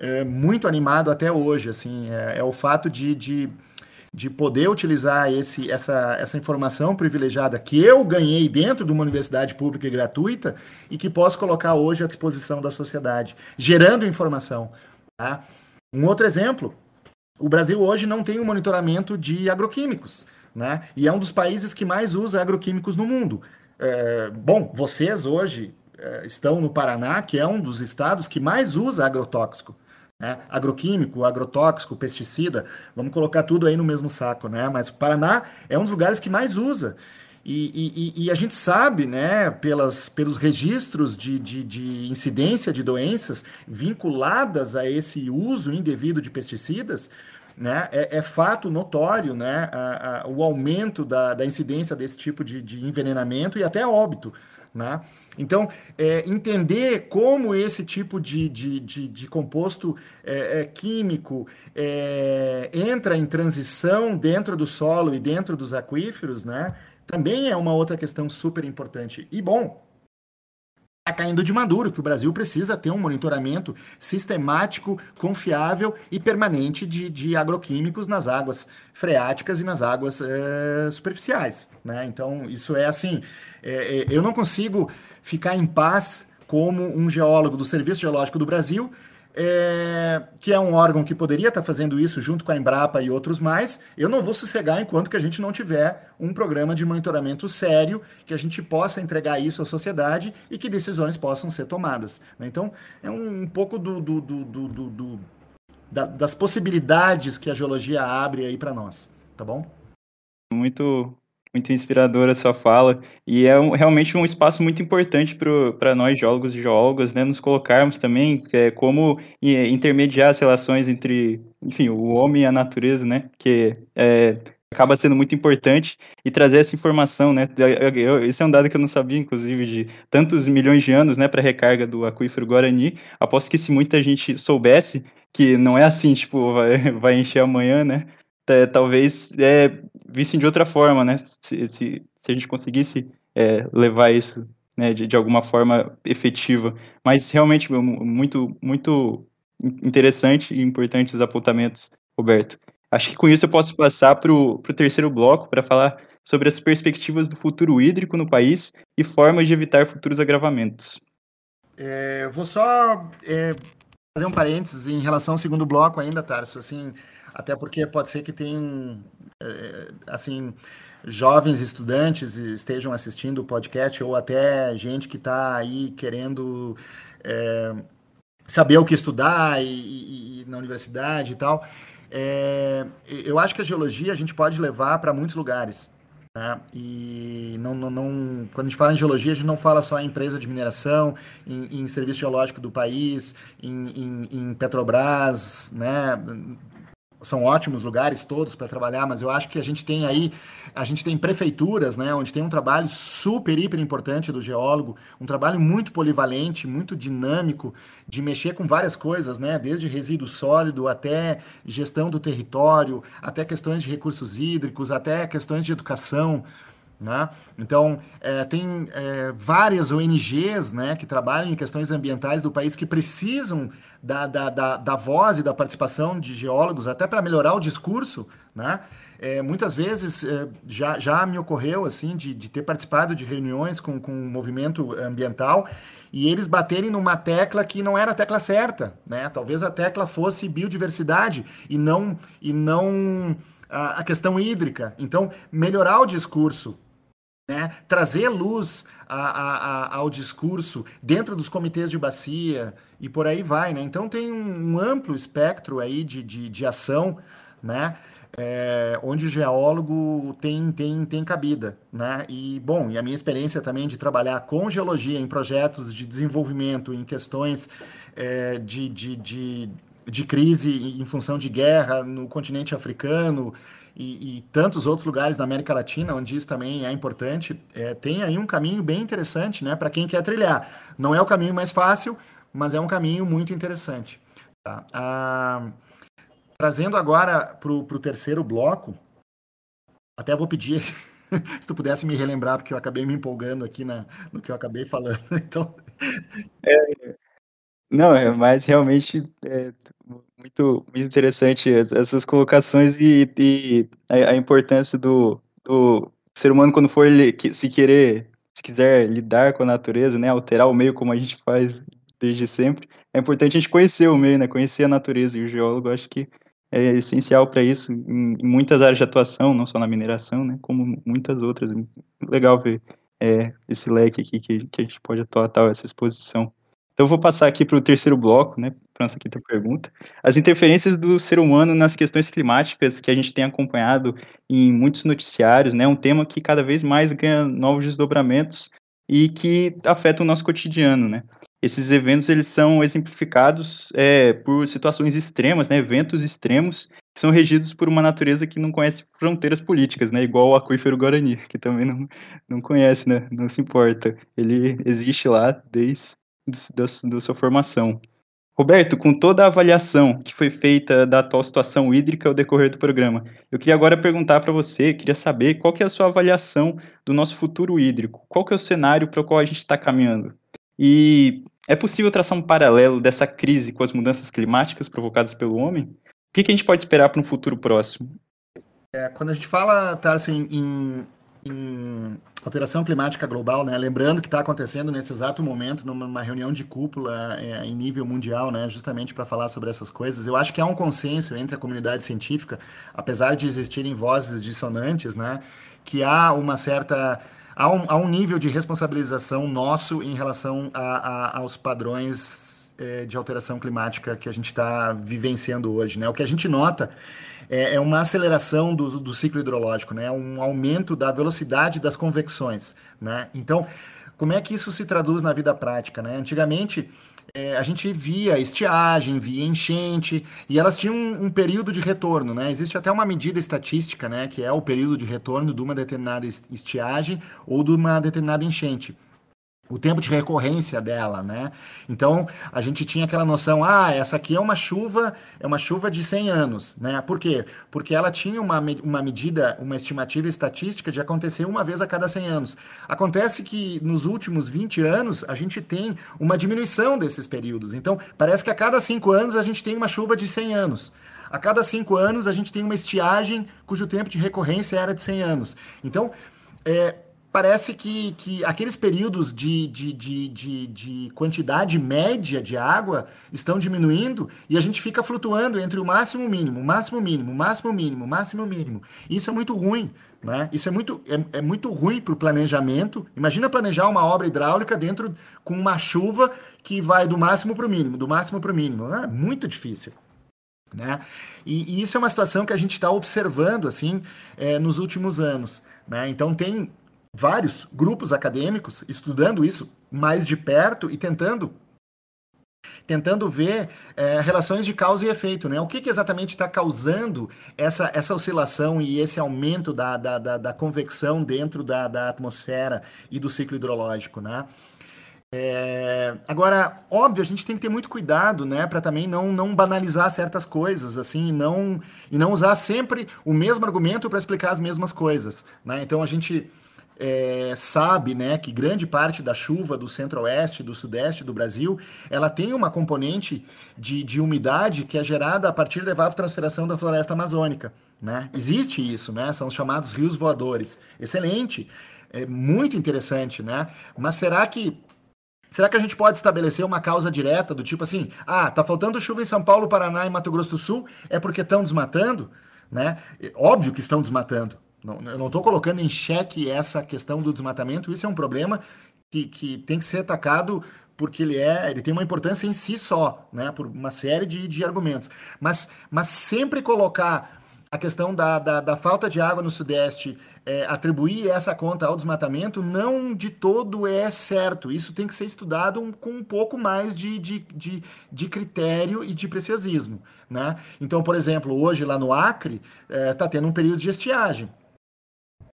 é, muito animado até hoje. Assim, é, é o fato de, de, de, poder utilizar esse, essa, essa informação privilegiada que eu ganhei dentro de uma universidade pública e gratuita e que posso colocar hoje à disposição da sociedade, gerando informação. Tá? Um outro exemplo: o Brasil hoje não tem um monitoramento de agroquímicos. Né? E é um dos países que mais usa agroquímicos no mundo. É, bom, vocês hoje é, estão no Paraná, que é um dos estados que mais usa agrotóxico. Né? Agroquímico, agrotóxico, pesticida, vamos colocar tudo aí no mesmo saco, né? Mas o Paraná é um dos lugares que mais usa. E, e, e a gente sabe, né, pelas, pelos registros de, de, de, incidência de doenças vinculadas a esse uso indevido de pesticidas, né, é, é fato notório né, a, a, o aumento da, da incidência desse tipo de, de envenenamento e até óbito. Né? Então, é, entender como esse tipo de, de, de, de composto é, é, químico é, entra em transição dentro do solo e dentro dos aquíferos, né, também é uma outra questão super importante. E, bom, está caindo de maduro, que o Brasil precisa ter um monitoramento sistemático, confiável e permanente de, de agroquímicos nas águas freáticas e nas águas é, superficiais. Né? Então, isso é assim, é, é, eu não consigo ficar em paz como um geólogo do Serviço Geológico do Brasil, é, que é um órgão que poderia estar fazendo isso junto com a Embrapa e outros mais, eu não vou sossegar enquanto que a gente não tiver um programa de monitoramento sério, que a gente possa entregar isso à sociedade e que decisões possam ser tomadas. Né? Então, é um, um pouco do, do, do, do da, das possibilidades que a geologia abre aí para nós, tá bom? Muito muito inspiradora a sua fala, e é um, realmente um espaço muito importante para nós, geólogos e geólogas, né, nos colocarmos também é, como intermediar as relações entre, enfim, o homem e a natureza, né, que é, acaba sendo muito importante, e trazer essa informação, né, esse é um dado que eu não sabia, inclusive, de tantos milhões de anos, né, para recarga do aquífero Guarani, aposto que se muita gente soubesse que não é assim, tipo, vai, vai encher amanhã, né, talvez é, vissem de outra forma, né? Se, se, se a gente conseguisse é, levar isso né, de, de alguma forma efetiva. Mas realmente muito, muito interessante e importante os apontamentos, Roberto. Acho que com isso eu posso passar para o terceiro bloco para falar sobre as perspectivas do futuro hídrico no país e formas de evitar futuros agravamentos. É, vou só é, fazer um parênteses em relação ao segundo bloco ainda, Tarso. Assim, até porque pode ser que tenham, eh, assim, jovens estudantes estejam assistindo o podcast ou até gente que está aí querendo é, saber o que estudar e, e, e, na universidade e tal. É, eu acho que a geologia a gente pode levar para muitos lugares. Né? E não, não, não, quando a gente fala em geologia, a gente não fala só em empresa de mineração, em, em serviço geológico do país, em, em, em Petrobras, né? São ótimos lugares todos para trabalhar, mas eu acho que a gente tem aí, a gente tem prefeituras, né, onde tem um trabalho super, hiper importante do geólogo, um trabalho muito polivalente, muito dinâmico, de mexer com várias coisas, né, desde resíduo sólido até gestão do território, até questões de recursos hídricos, até questões de educação, né? Então, é, tem é, várias ONGs né, que trabalham em questões ambientais do país que precisam da, da, da, da voz e da participação de geólogos, até para melhorar o discurso. Né? É, muitas vezes é, já, já me ocorreu assim de, de ter participado de reuniões com, com o movimento ambiental e eles baterem numa tecla que não era a tecla certa. Né? Talvez a tecla fosse biodiversidade e não, e não a, a questão hídrica. Então, melhorar o discurso né? Trazer luz a, a, a, ao discurso dentro dos comitês de bacia e por aí vai, né? Então tem um, um amplo espectro aí de, de, de ação, né? é, onde o geólogo tem, tem, tem cabida, né? E, bom, e a minha experiência também de trabalhar com geologia em projetos de desenvolvimento, em questões é, de, de, de, de, crise em função de guerra no continente africano e, e, tantos outros lugares da América Latina, onde isso também é importante, é, tem aí um caminho bem interessante, né, para quem quer trilhar. Não é o caminho mais fácil, mas é um caminho muito interessante. Tá? Ah, Trazendo agora para o terceiro bloco, até vou pedir se tu pudesse me relembrar, porque eu acabei me empolgando aqui na, no que eu acabei falando. Então... É, não, é, mas realmente é muito, muito interessante essas colocações e, e a, a, importância do, do ser humano quando for se querer, se quiser lidar com a natureza, né, alterar o meio como a gente faz desde sempre, é importante a gente conhecer o meio, né, conhecer a natureza e o geólogo acho que é essencial para isso em, em, muitas áreas de atuação, não só na mineração, né, como muitas outras. Legal ver é, esse leque aqui que, que a gente pode atuar tal, essa exposição. Então, eu vou passar aqui para o terceiro bloco, né, para nossa quinta pergunta. As interferências do ser humano nas questões climáticas que a gente tem acompanhado em muitos noticiários, né, um tema que cada vez mais ganha novos desdobramentos e que afeta o nosso cotidiano, né. Esses eventos eles são exemplificados é, por situações extremas, né, eventos extremos, que são regidos por uma natureza que não conhece fronteiras políticas, né, igual o aquífero Guarani, que também não, não conhece, né, não se importa. Ele existe lá desde da, da sua formação. Roberto, com toda a avaliação que foi feita da atual situação hídrica ao decorrer do programa, eu queria agora perguntar para você, queria saber qual que é a sua avaliação do nosso futuro hídrico, qual que é o cenário para o qual a gente está caminhando? E é possível traçar um paralelo dessa crise com as mudanças climáticas provocadas pelo homem? O que, que a gente pode esperar para um futuro próximo? É, quando a gente fala, Tarso, em, em, alteração climática global, né, lembrando que está acontecendo nesse exato momento, numa reunião de cúpula é, em nível mundial, né, justamente para falar sobre essas coisas, eu acho que há um consenso entre a comunidade científica, apesar de existirem vozes dissonantes, né, que há uma certa há um, há um nível de responsabilização nosso em relação a, a, aos padrões é, de alteração climática que a gente está vivenciando hoje. Né? O que a gente nota é, é uma aceleração do, do, ciclo hidrológico, né? um aumento da velocidade das convecções. Né? Então, como é que isso se traduz na vida prática? Né? Antigamente, é, a gente via estiagem, via enchente, e elas tinham um, um, período de retorno, né? Existe até uma medida estatística, né, que é o período de retorno de uma determinada estiagem ou de uma determinada enchente o tempo de recorrência dela, né? Então, a gente tinha aquela noção, ah, essa aqui é uma chuva, é uma chuva de 100 anos, né? Por quê? Porque ela tinha uma, uma medida, uma estimativa estatística de acontecer uma vez a cada 100 anos. Acontece que nos últimos 20 anos, a gente tem uma diminuição desses períodos. Então, parece que a cada 5 anos a gente tem uma chuva de 100 anos. A cada 5 anos a gente tem uma estiagem cujo tempo de recorrência era de 100 anos. Então, é, parece que, que aqueles períodos de, de, de, de, de quantidade média de água estão diminuindo e a gente fica flutuando entre o máximo mínimo, máximo mínimo, máximo mínimo, máximo mínimo. Isso é muito ruim. Né? Isso é muito, é, é muito ruim para o planejamento. Imagina planejar uma obra hidráulica dentro com uma chuva que vai do máximo para o mínimo, do máximo para o mínimo. É muito difícil. Né? E, e, isso é uma situação que a gente está observando assim é, nos últimos anos. Né? Então tem vários grupos acadêmicos estudando isso mais de perto e tentando tentando ver é, relações de causa e efeito, né? O que, que exatamente está causando essa, essa oscilação e esse aumento da, da, da, da convecção dentro da, da atmosfera e do ciclo hidrológico, né? É, agora, óbvio, a gente tem que ter muito cuidado, né, para também não, não banalizar certas coisas, assim, e não, e não usar sempre o mesmo argumento para explicar as mesmas coisas, né? Então a gente é, sabe né, que grande parte da chuva do centro-oeste, do sudeste do Brasil, ela tem uma componente de, de umidade que é gerada a partir da evapotranspiração da floresta amazônica. Né? Existe isso, né? são os chamados rios voadores. Excelente, é muito interessante, né? Mas será que Será que a gente pode estabelecer uma causa direta do tipo assim, ah, tá faltando chuva em São Paulo, Paraná e Mato Grosso do Sul, é porque estão desmatando? Né? Óbvio que estão desmatando, não, eu não estou colocando em xeque essa questão do desmatamento, isso é um problema que, que tem que ser atacado porque ele é, ele tem uma importância em si só, né, por uma série de, de argumentos. Mas, mas sempre colocar a questão da, da, da, falta de água no Sudeste, é, atribuir essa conta ao desmatamento, não de todo é certo. Isso tem que ser estudado um, com um pouco mais de, de, de, de, critério e de preciosismo. Né? Então, por exemplo, hoje lá no Acre, está é, tá tendo um período de estiagem.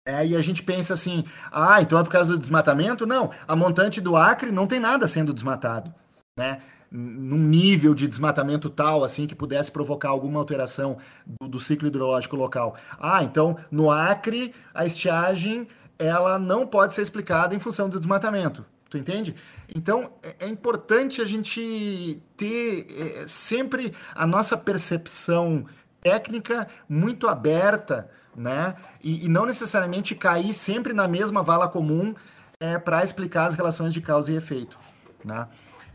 É, e a gente pensa assim, ah, então é por causa do desmatamento? Não, a montante do Acre não tem nada sendo desmatado. Né? num nível de desmatamento tal assim que pudesse provocar alguma alteração do, do, ciclo hidrológico local. Ah, então no Acre a estiagem ela não pode ser explicada em função do desmatamento. Tu entende? Então é, é importante a gente ter é, sempre a nossa percepção técnica muito aberta, né? E, e não necessariamente cair sempre na mesma vala comum é, para explicar as relações de causa e efeito, né?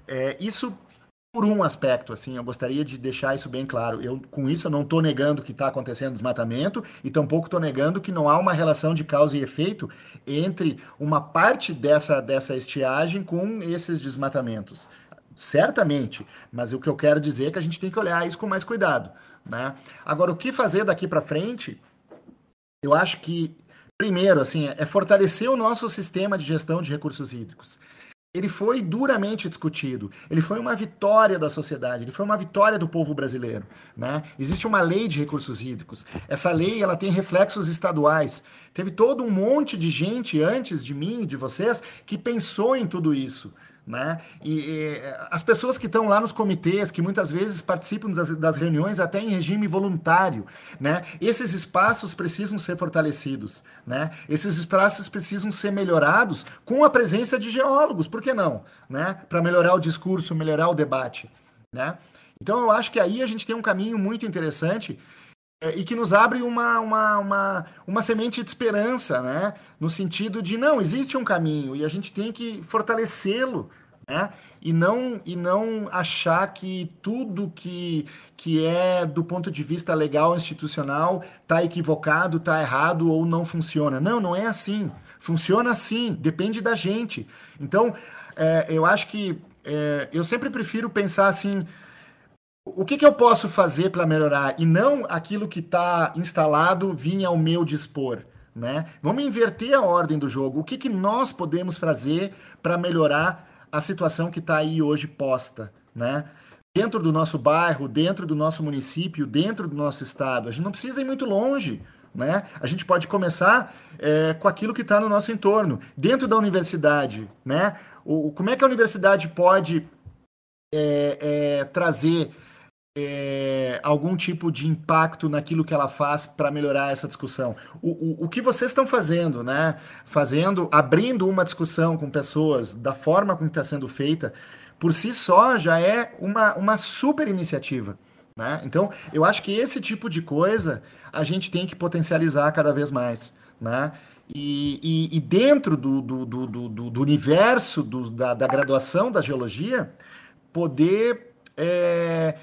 É, isso por um aspecto, assim, eu gostaria de deixar isso bem claro. Eu, com isso, eu não estou negando que está acontecendo desmatamento e tampouco estou negando que não há uma relação de causa e efeito entre uma parte dessa, dessa estiagem com esses desmatamentos. Certamente, mas o que eu quero dizer é que a gente tem que olhar isso com mais cuidado. Né? Agora, o que fazer daqui para frente? Eu acho que, primeiro, assim, é fortalecer o nosso sistema de gestão de recursos hídricos ele foi duramente discutido. Ele foi uma vitória da sociedade, ele foi uma vitória do povo brasileiro. Né? Existe uma lei de recursos hídricos. Essa lei ela tem reflexos estaduais. Teve todo um monte de gente antes de mim e de vocês que pensou em tudo isso. Né? E, e, as pessoas que estão lá nos comitês, que muitas vezes participam das, das, reuniões até em regime voluntário, né? Esses espaços precisam ser fortalecidos, né? Esses espaços precisam ser melhorados com a presença de geólogos, por que não, né? Para melhorar o discurso, melhorar o debate, né? Então eu acho que aí a gente tem um caminho muito interessante e que nos abre uma, uma, uma, uma semente de esperança, né? No sentido de, não, existe um caminho e a gente tem que fortalecê-lo, né? E não, e não achar que tudo que, que é do ponto de vista legal, institucional, está equivocado, está errado ou não funciona. Não, não é assim. Funciona assim, depende da gente. Então, é, eu acho que é, eu sempre prefiro pensar assim, o que, que eu posso fazer para melhorar e não aquilo que está instalado vinha ao meu dispor. Né? Vamos inverter a ordem do jogo. O que, que nós podemos fazer para melhorar a situação que está aí hoje posta? Né? Dentro do nosso bairro, dentro do nosso município, dentro do nosso estado. A gente não precisa ir muito longe. Né? A gente pode começar é, com aquilo que está no nosso entorno. Dentro da universidade, né? O, como é que a universidade pode é, é, trazer é, algum tipo de impacto naquilo que ela faz para melhorar essa discussão. O, o, o, que vocês estão fazendo, né? Fazendo, abrindo uma discussão com pessoas da forma como está sendo feita, por si só já é uma, uma super iniciativa. Né? Então, eu acho que esse tipo de coisa a gente tem que potencializar cada vez mais. Né? E, e, e dentro do, do, do, do, universo da, da graduação da geologia, poder. É,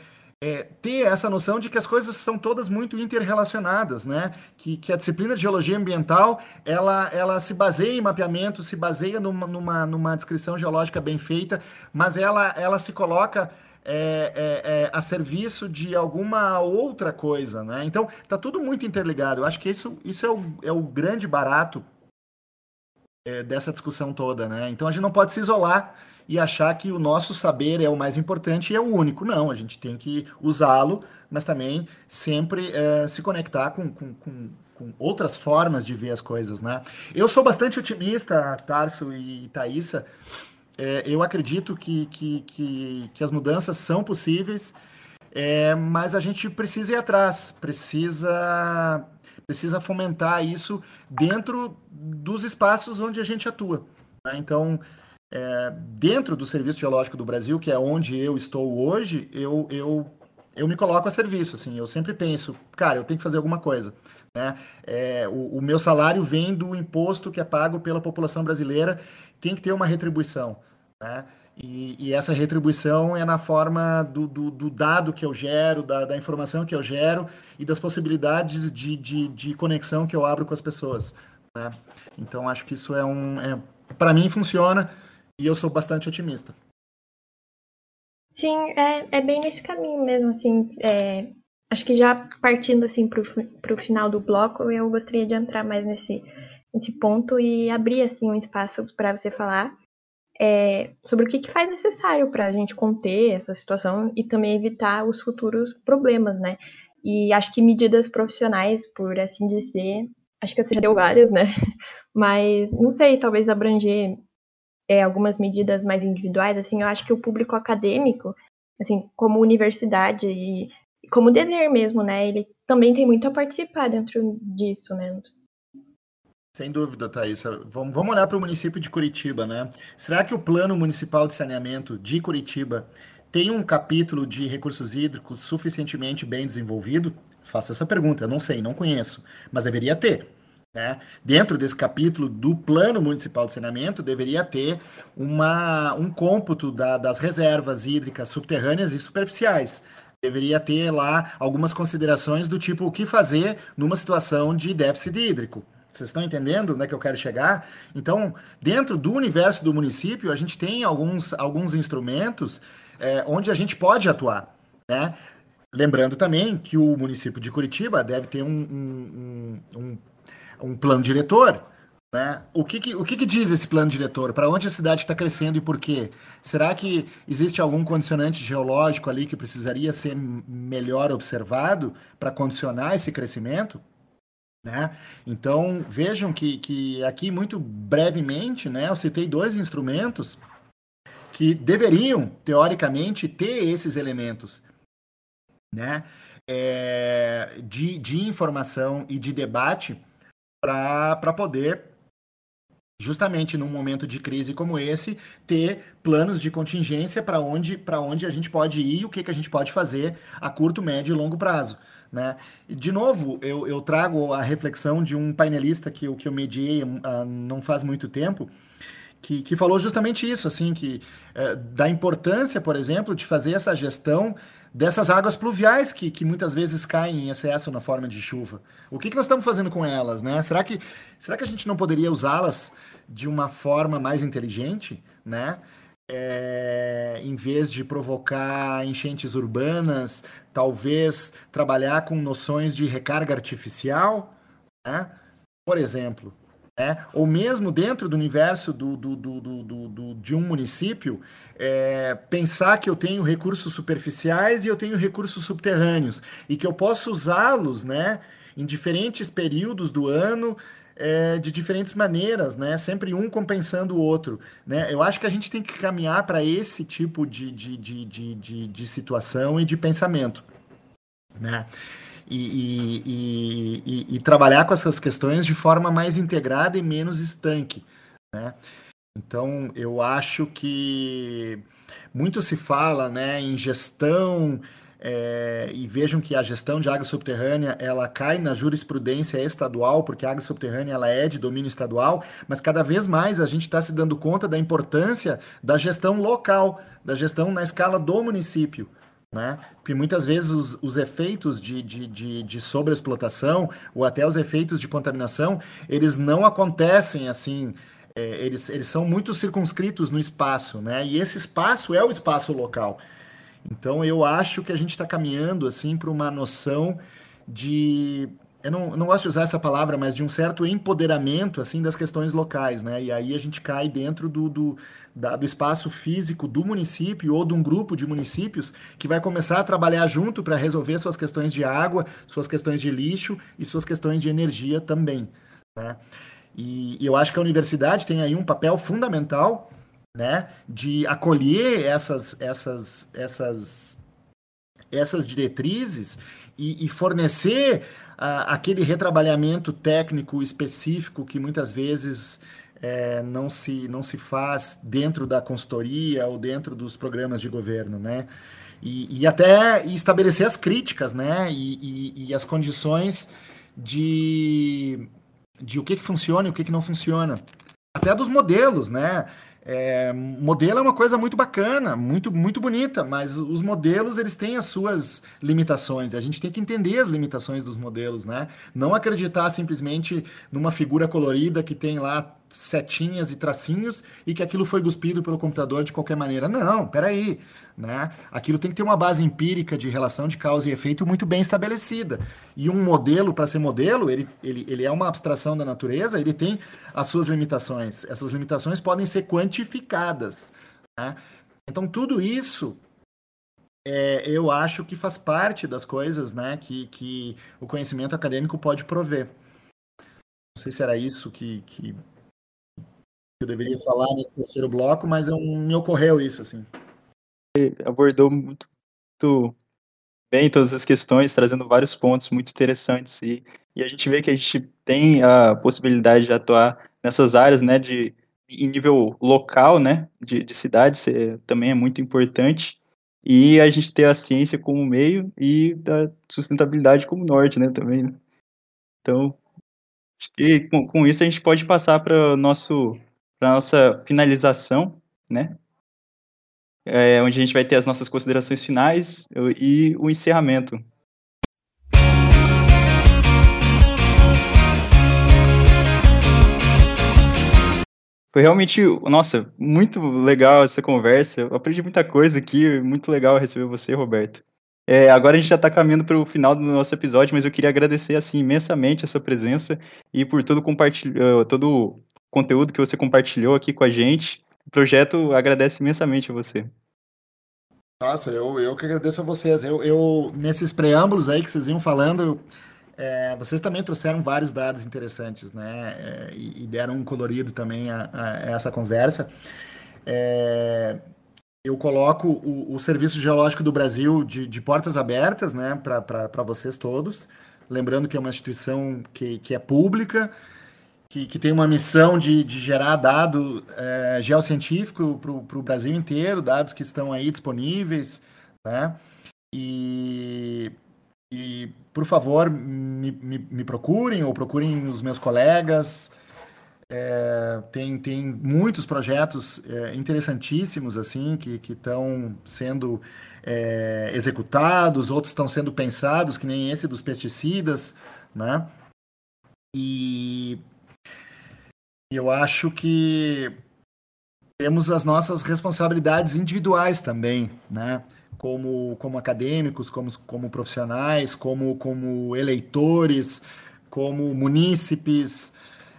é, ter essa noção de que as coisas são todas muito interrelacionadas, né? Que, que a disciplina de geologia ambiental ela, ela se baseia em mapeamento, se baseia numa, numa, numa descrição geológica bem feita, mas ela, ela se coloca é, é, é, a serviço de alguma outra coisa, né? Então tá tudo muito interligado. Eu acho que isso, isso é, o, é o grande barato é, dessa discussão toda, né? Então a gente não pode se isolar e achar que o nosso saber é o mais importante e é o único. Não, a gente tem que usá-lo, mas também sempre é, se conectar com, com, com, com, outras formas de ver as coisas, né? Eu sou bastante otimista, Tarso e Thaisa. É, eu acredito que, que, que, que, as mudanças são possíveis, é, mas a gente precisa ir atrás, precisa, precisa fomentar isso dentro dos espaços onde a gente atua. Né? Então, é, dentro do Serviço Geológico do Brasil, que é onde eu estou hoje, eu, eu, eu me coloco a serviço. Assim, eu sempre penso, cara, eu tenho que fazer alguma coisa. Né? É, o, o, meu salário vem do imposto que é pago pela população brasileira, tem que ter uma retribuição. Né? E, e, essa retribuição é na forma do, do, do dado que eu gero, da, da, informação que eu gero e das possibilidades de, de, de conexão que eu abro com as pessoas. Né? Então, acho que isso é um. É, Para mim, funciona. E eu sou bastante otimista. Sim, é, é bem nesse caminho mesmo, assim. É, acho que já partindo assim para o final do bloco, eu gostaria de entrar mais nesse, nesse ponto e abrir assim um espaço para você falar é, sobre o que, que faz necessário para a gente conter essa situação e também evitar os futuros problemas, né? E acho que medidas profissionais, por assim dizer, acho que você já deu várias, né? Mas não sei, talvez abranger é, algumas medidas mais individuais, assim, eu acho que o público acadêmico, assim, como universidade e como dever mesmo, né? Ele também tem muito a participar dentro disso, né? Sem dúvida, Thaisa. Vamos, vamos olhar para o município de Curitiba, né? Será que o Plano Municipal de Saneamento de Curitiba tem um capítulo de recursos hídricos suficientemente bem desenvolvido? Faço essa pergunta, eu não sei, não conheço, mas deveria ter. Né? Dentro desse capítulo do Plano Municipal de Saneamento, deveria ter uma, um cômputo da, das reservas hídricas subterrâneas e superficiais. Deveria ter lá algumas considerações do tipo o que fazer numa situação de déficit hídrico. Vocês estão entendendo onde é que eu quero chegar? Então, dentro do universo do município, a gente tem alguns, alguns instrumentos é, onde a gente pode atuar. Né? Lembrando também que o município de Curitiba deve ter um, um, um, um plano diretor. Né? O, que, que o que, que, diz esse plano diretor? Para onde a cidade está crescendo e por quê? Será que existe algum condicionante geológico ali que precisaria ser melhor observado para condicionar esse crescimento? Né? Então, vejam que, que aqui, muito brevemente, né, eu citei dois instrumentos que deveriam, teoricamente, ter esses elementos né, é, de, de informação e de debate para poder justamente num momento de crise como esse, ter planos de contingência para onde, onde a gente pode ir e o que, que a gente pode fazer a curto, médio e longo prazo. Né? De novo, eu, eu trago a reflexão de um painelista que, que eu mediei uh, não faz muito tempo, que, que falou justamente isso, assim, que uh, da importância, por exemplo, de fazer essa gestão dessas águas pluviais que, que muitas vezes caem em excesso na forma de chuva. O que, que nós estamos fazendo com elas, né? Será que, será que a gente não poderia usá-las de uma forma mais inteligente, né? é, em vez de provocar enchentes urbanas, talvez trabalhar com noções de recarga artificial, né? por exemplo. Né? Ou mesmo dentro do universo do, do, do, do de um município, é, pensar que eu tenho recursos superficiais e eu tenho recursos subterrâneos, e que eu posso usá-los né, em diferentes períodos do ano é, de diferentes maneiras, né? Sempre um compensando o outro, né? Eu acho que a gente tem que caminhar para esse tipo de, de, de, de, de, de situação e de pensamento, né? E, e, e, e, trabalhar com essas questões de forma mais integrada e menos estanque, né? Então, eu acho que muito se fala, né, em gestão é, e vejam que a gestão de água subterrânea ela cai na jurisprudência estadual, porque a água subterrânea ela é de domínio estadual, mas cada vez mais a gente está se dando conta da importância da gestão local, da gestão na escala do município. Né? Porque muitas vezes os, os efeitos de, de, de, de sobreexplotação ou até os efeitos de contaminação, eles não acontecem assim, é, eles, eles são muito circunscritos no espaço, né? E esse espaço é o espaço local. Então eu acho que a gente está caminhando assim para uma noção de eu não, não gosto de usar essa palavra, mas de um certo empoderamento assim das questões locais, né? E aí a gente cai dentro do, do, da, do espaço físico do município ou de um grupo de municípios que vai começar a trabalhar junto para resolver suas questões de água, suas questões de lixo e suas questões de energia também, né? E, e eu acho que a universidade tem aí um papel fundamental né, de acolher essas, essas, essas, essas diretrizes e, e fornecer uh, aquele retrabalhamento técnico específico que muitas vezes é, não, se, não se faz dentro da consultoria ou dentro dos programas de governo, né? E, e até estabelecer as críticas, né? E, e, e, as condições de, de o que, que funciona e o que, que não funciona. Até dos modelos, né? É, modelo é uma coisa muito bacana, muito, muito bonita, mas os modelos eles têm as suas limitações. A gente tem que entender as limitações dos modelos, né? Não acreditar simplesmente numa figura colorida que tem lá setinhas e tracinhos e que aquilo foi cuspido pelo computador de qualquer maneira. Não, peraí. Né? Aquilo tem que ter uma base empírica de relação de causa e efeito muito bem estabelecida. E um modelo, para ser modelo, ele, ele, ele é uma abstração da natureza, ele tem as suas limitações. Essas limitações podem ser quantificadas. Né? Então, tudo isso é, eu acho que faz parte das coisas né, que, que o conhecimento acadêmico pode prover. Não sei se era isso que, que eu deveria falar nesse terceiro bloco, mas eu, me ocorreu isso, assim. Abordou muito, muito, bem todas as questões, trazendo vários pontos muito interessantes. E, e a gente vê que a gente tem a possibilidade de atuar nessas áreas, né, de, em nível local, né, de, de cidades, é, também é muito importante. E a gente ter a ciência como meio e a sustentabilidade como norte, né, também. Né. Então, acho que com, com isso a gente pode passar para nosso para nossa finalização, né? É, onde a gente vai ter as nossas considerações finais e o encerramento. Foi realmente, nossa, muito legal essa conversa. Eu aprendi muita coisa aqui, muito legal receber você, Roberto. É, agora a gente já está caminhando para o final do nosso episódio, mas eu queria agradecer assim imensamente a sua presença e por todo, compartilhar todo conteúdo que você compartilhou aqui com a gente. O projeto agradece imensamente a você. Nossa, eu, eu que agradeço a vocês. Eu, eu nesses preâmbulos aí que vocês iam falando, é, vocês também trouxeram vários dados interessantes, né? É, e, e, deram um colorido também a, a essa conversa. É, eu coloco o, o, Serviço Geológico do Brasil de, de portas abertas, né, para vocês todos. Lembrando que é uma instituição que, que é pública, que, que tem uma missão de, de gerar dado é, geocientífico para o Brasil inteiro, dados que estão aí disponíveis, né? E, e por favor, me, me, me procurem ou procurem os meus colegas. É, tem, tem muitos projetos é, interessantíssimos assim que estão sendo é, executados, outros estão sendo pensados, que nem esse dos pesticidas, né? E eu acho que temos as nossas responsabilidades individuais também, né? Como, como acadêmicos, como, como profissionais, como, como eleitores, como munícipes,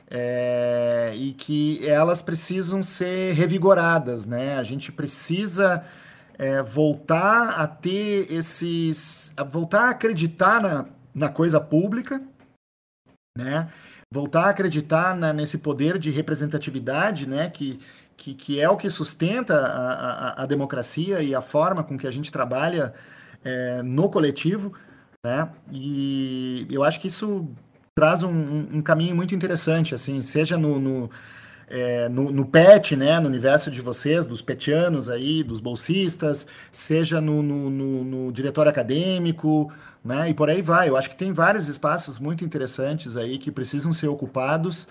é, e que elas precisam ser revigoradas, né? A gente precisa é, voltar a ter esses, a voltar a acreditar na, na coisa pública, né? Voltar a acreditar na, nesse poder de representatividade, né, que, que, que é o que sustenta a, a, a, democracia e a forma com que a gente trabalha é, no coletivo, né, e eu acho que isso traz um, um caminho muito interessante, assim, seja no, no, é, no, no, PET, né, no universo de vocês, dos petianos aí, dos bolsistas, seja no, no, no diretório acadêmico, né? E por aí vai. Eu acho que tem vários espaços muito interessantes aí que precisam ser ocupados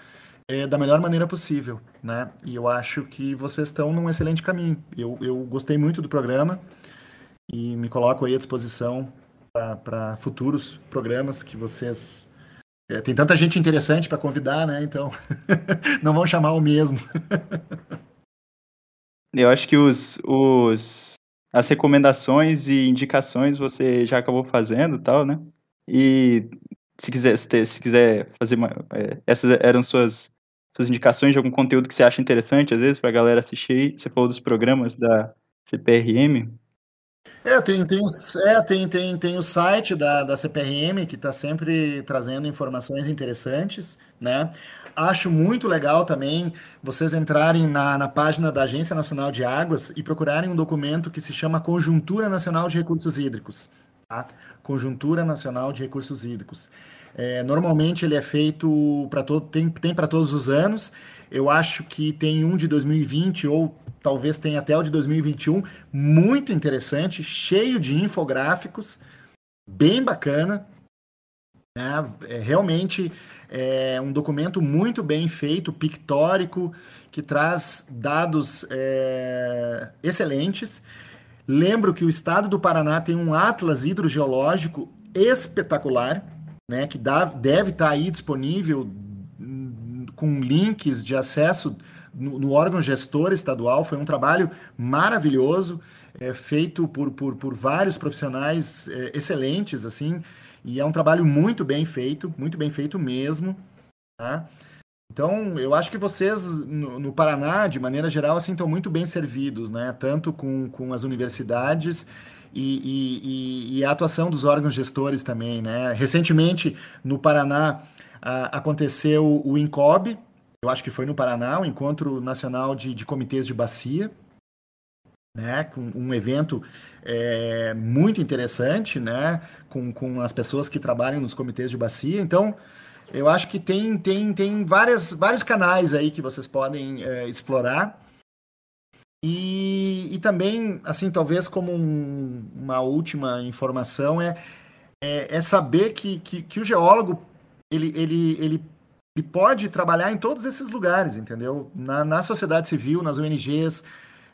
é, da melhor maneira possível, né? E eu acho que vocês estão num excelente caminho. Eu, eu gostei muito do programa e me coloco aí à disposição para futuros programas que vocês é, tem tanta gente interessante para convidar, né? Então não vão chamar o mesmo. Eu acho que os, os as recomendações e indicações você já acabou fazendo tal, né? E se quiser, se quiser fazer uma, é, essas eram suas suas indicações de algum conteúdo que você acha interessante às vezes para a galera assistir. Você falou dos programas da CPRM. É, tem, tem, é, tem, tem, tem o site da, da CPRM que está sempre trazendo informações interessantes, né? Acho muito legal também vocês entrarem na, na página da Agência Nacional de Águas e procurarem um documento que se chama Conjuntura Nacional de Recursos Hídricos. Tá? Conjuntura Nacional de Recursos Hídricos. É, normalmente ele é feito para todo, tem, tem para todos os anos. Eu acho que tem um de 2020 ou talvez tenha até o de 2021, muito interessante, cheio de infográficos, bem bacana. Né? É, realmente é um documento muito bem feito, pictórico, que traz dados é, excelentes. Lembro que o estado do Paraná tem um atlas hidrogeológico espetacular, né, que dá, deve estar aí disponível com links de acesso no, no órgão gestor estadual. Foi um trabalho maravilhoso, é, feito por, por, por vários profissionais é, excelentes, assim, e é um trabalho muito bem feito, muito bem feito mesmo. Tá? Então, eu acho que vocês no, no, Paraná, de maneira geral, assim, estão muito bem servidos, né? Tanto com, com as universidades e, e, e, a atuação dos órgãos gestores também, né? Recentemente, no Paraná, a, aconteceu o INCOB, eu acho que foi no Paraná, o Encontro Nacional de, de Comitês de Bacia, né, com um evento é, muito interessante, né, com, com as pessoas que trabalham nos comitês de bacia. Então, eu acho que tem, tem, tem várias, vários canais aí que vocês podem é, explorar. E, e também, assim, talvez como um, uma última informação, é, é, é saber que, que, que, o geólogo ele, ele, ele, ele pode trabalhar em todos esses lugares, entendeu? Na, na sociedade civil, nas ONGs,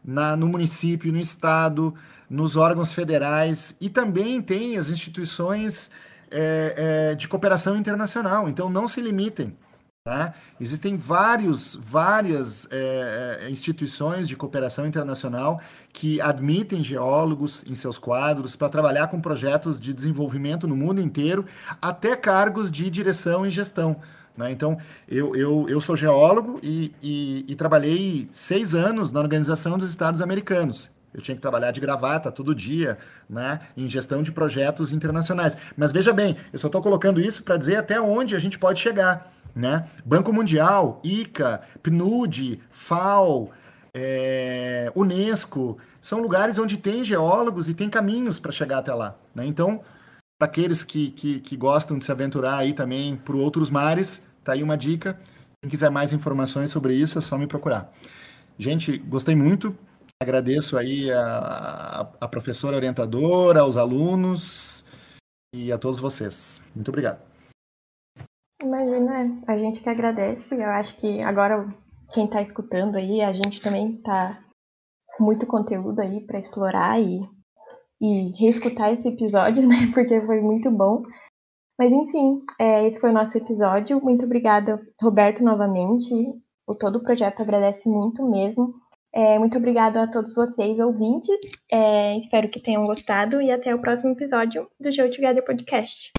na, no município, no estado, nos órgãos federais e também tem as instituições é, é, de cooperação internacional. Então não se limitem. Tá? Existem vários, várias é, é instituições de cooperação internacional que admitem geólogos em seus quadros para trabalhar com projetos de desenvolvimento no mundo inteiro, até cargos de direção e gestão. Né? Então, eu, eu, eu sou geólogo e, e, e trabalhei seis anos na Organização dos Estados Americanos. Eu tinha que trabalhar de gravata todo dia, né, em gestão de projetos internacionais. Mas veja bem, eu só estou colocando isso para dizer até onde a gente pode chegar, né? Banco Mundial, ICA, PNUD, FAO, é, Unesco, são lugares onde tem geólogos e tem caminhos para chegar até lá. Né? Então, para aqueles que, que, que, gostam de se aventurar aí também para outros mares, tá aí uma dica. Quem quiser mais informações sobre isso, é só me procurar. Gente, gostei muito. Agradeço aí a, a professora orientadora, aos alunos e a todos vocês. Muito obrigado. Imagina, a gente que agradece. Eu acho que agora quem está escutando aí, a gente também está com muito conteúdo aí para explorar e, e reescutar esse episódio, né? Porque foi muito bom. Mas enfim, é, esse foi o nosso episódio. Muito obrigada, Roberto, novamente. O todo o projeto agradece muito mesmo. É, muito obrigada a todos vocês, ouvintes. É, espero que tenham gostado e até o próximo episódio do Show Together Podcast.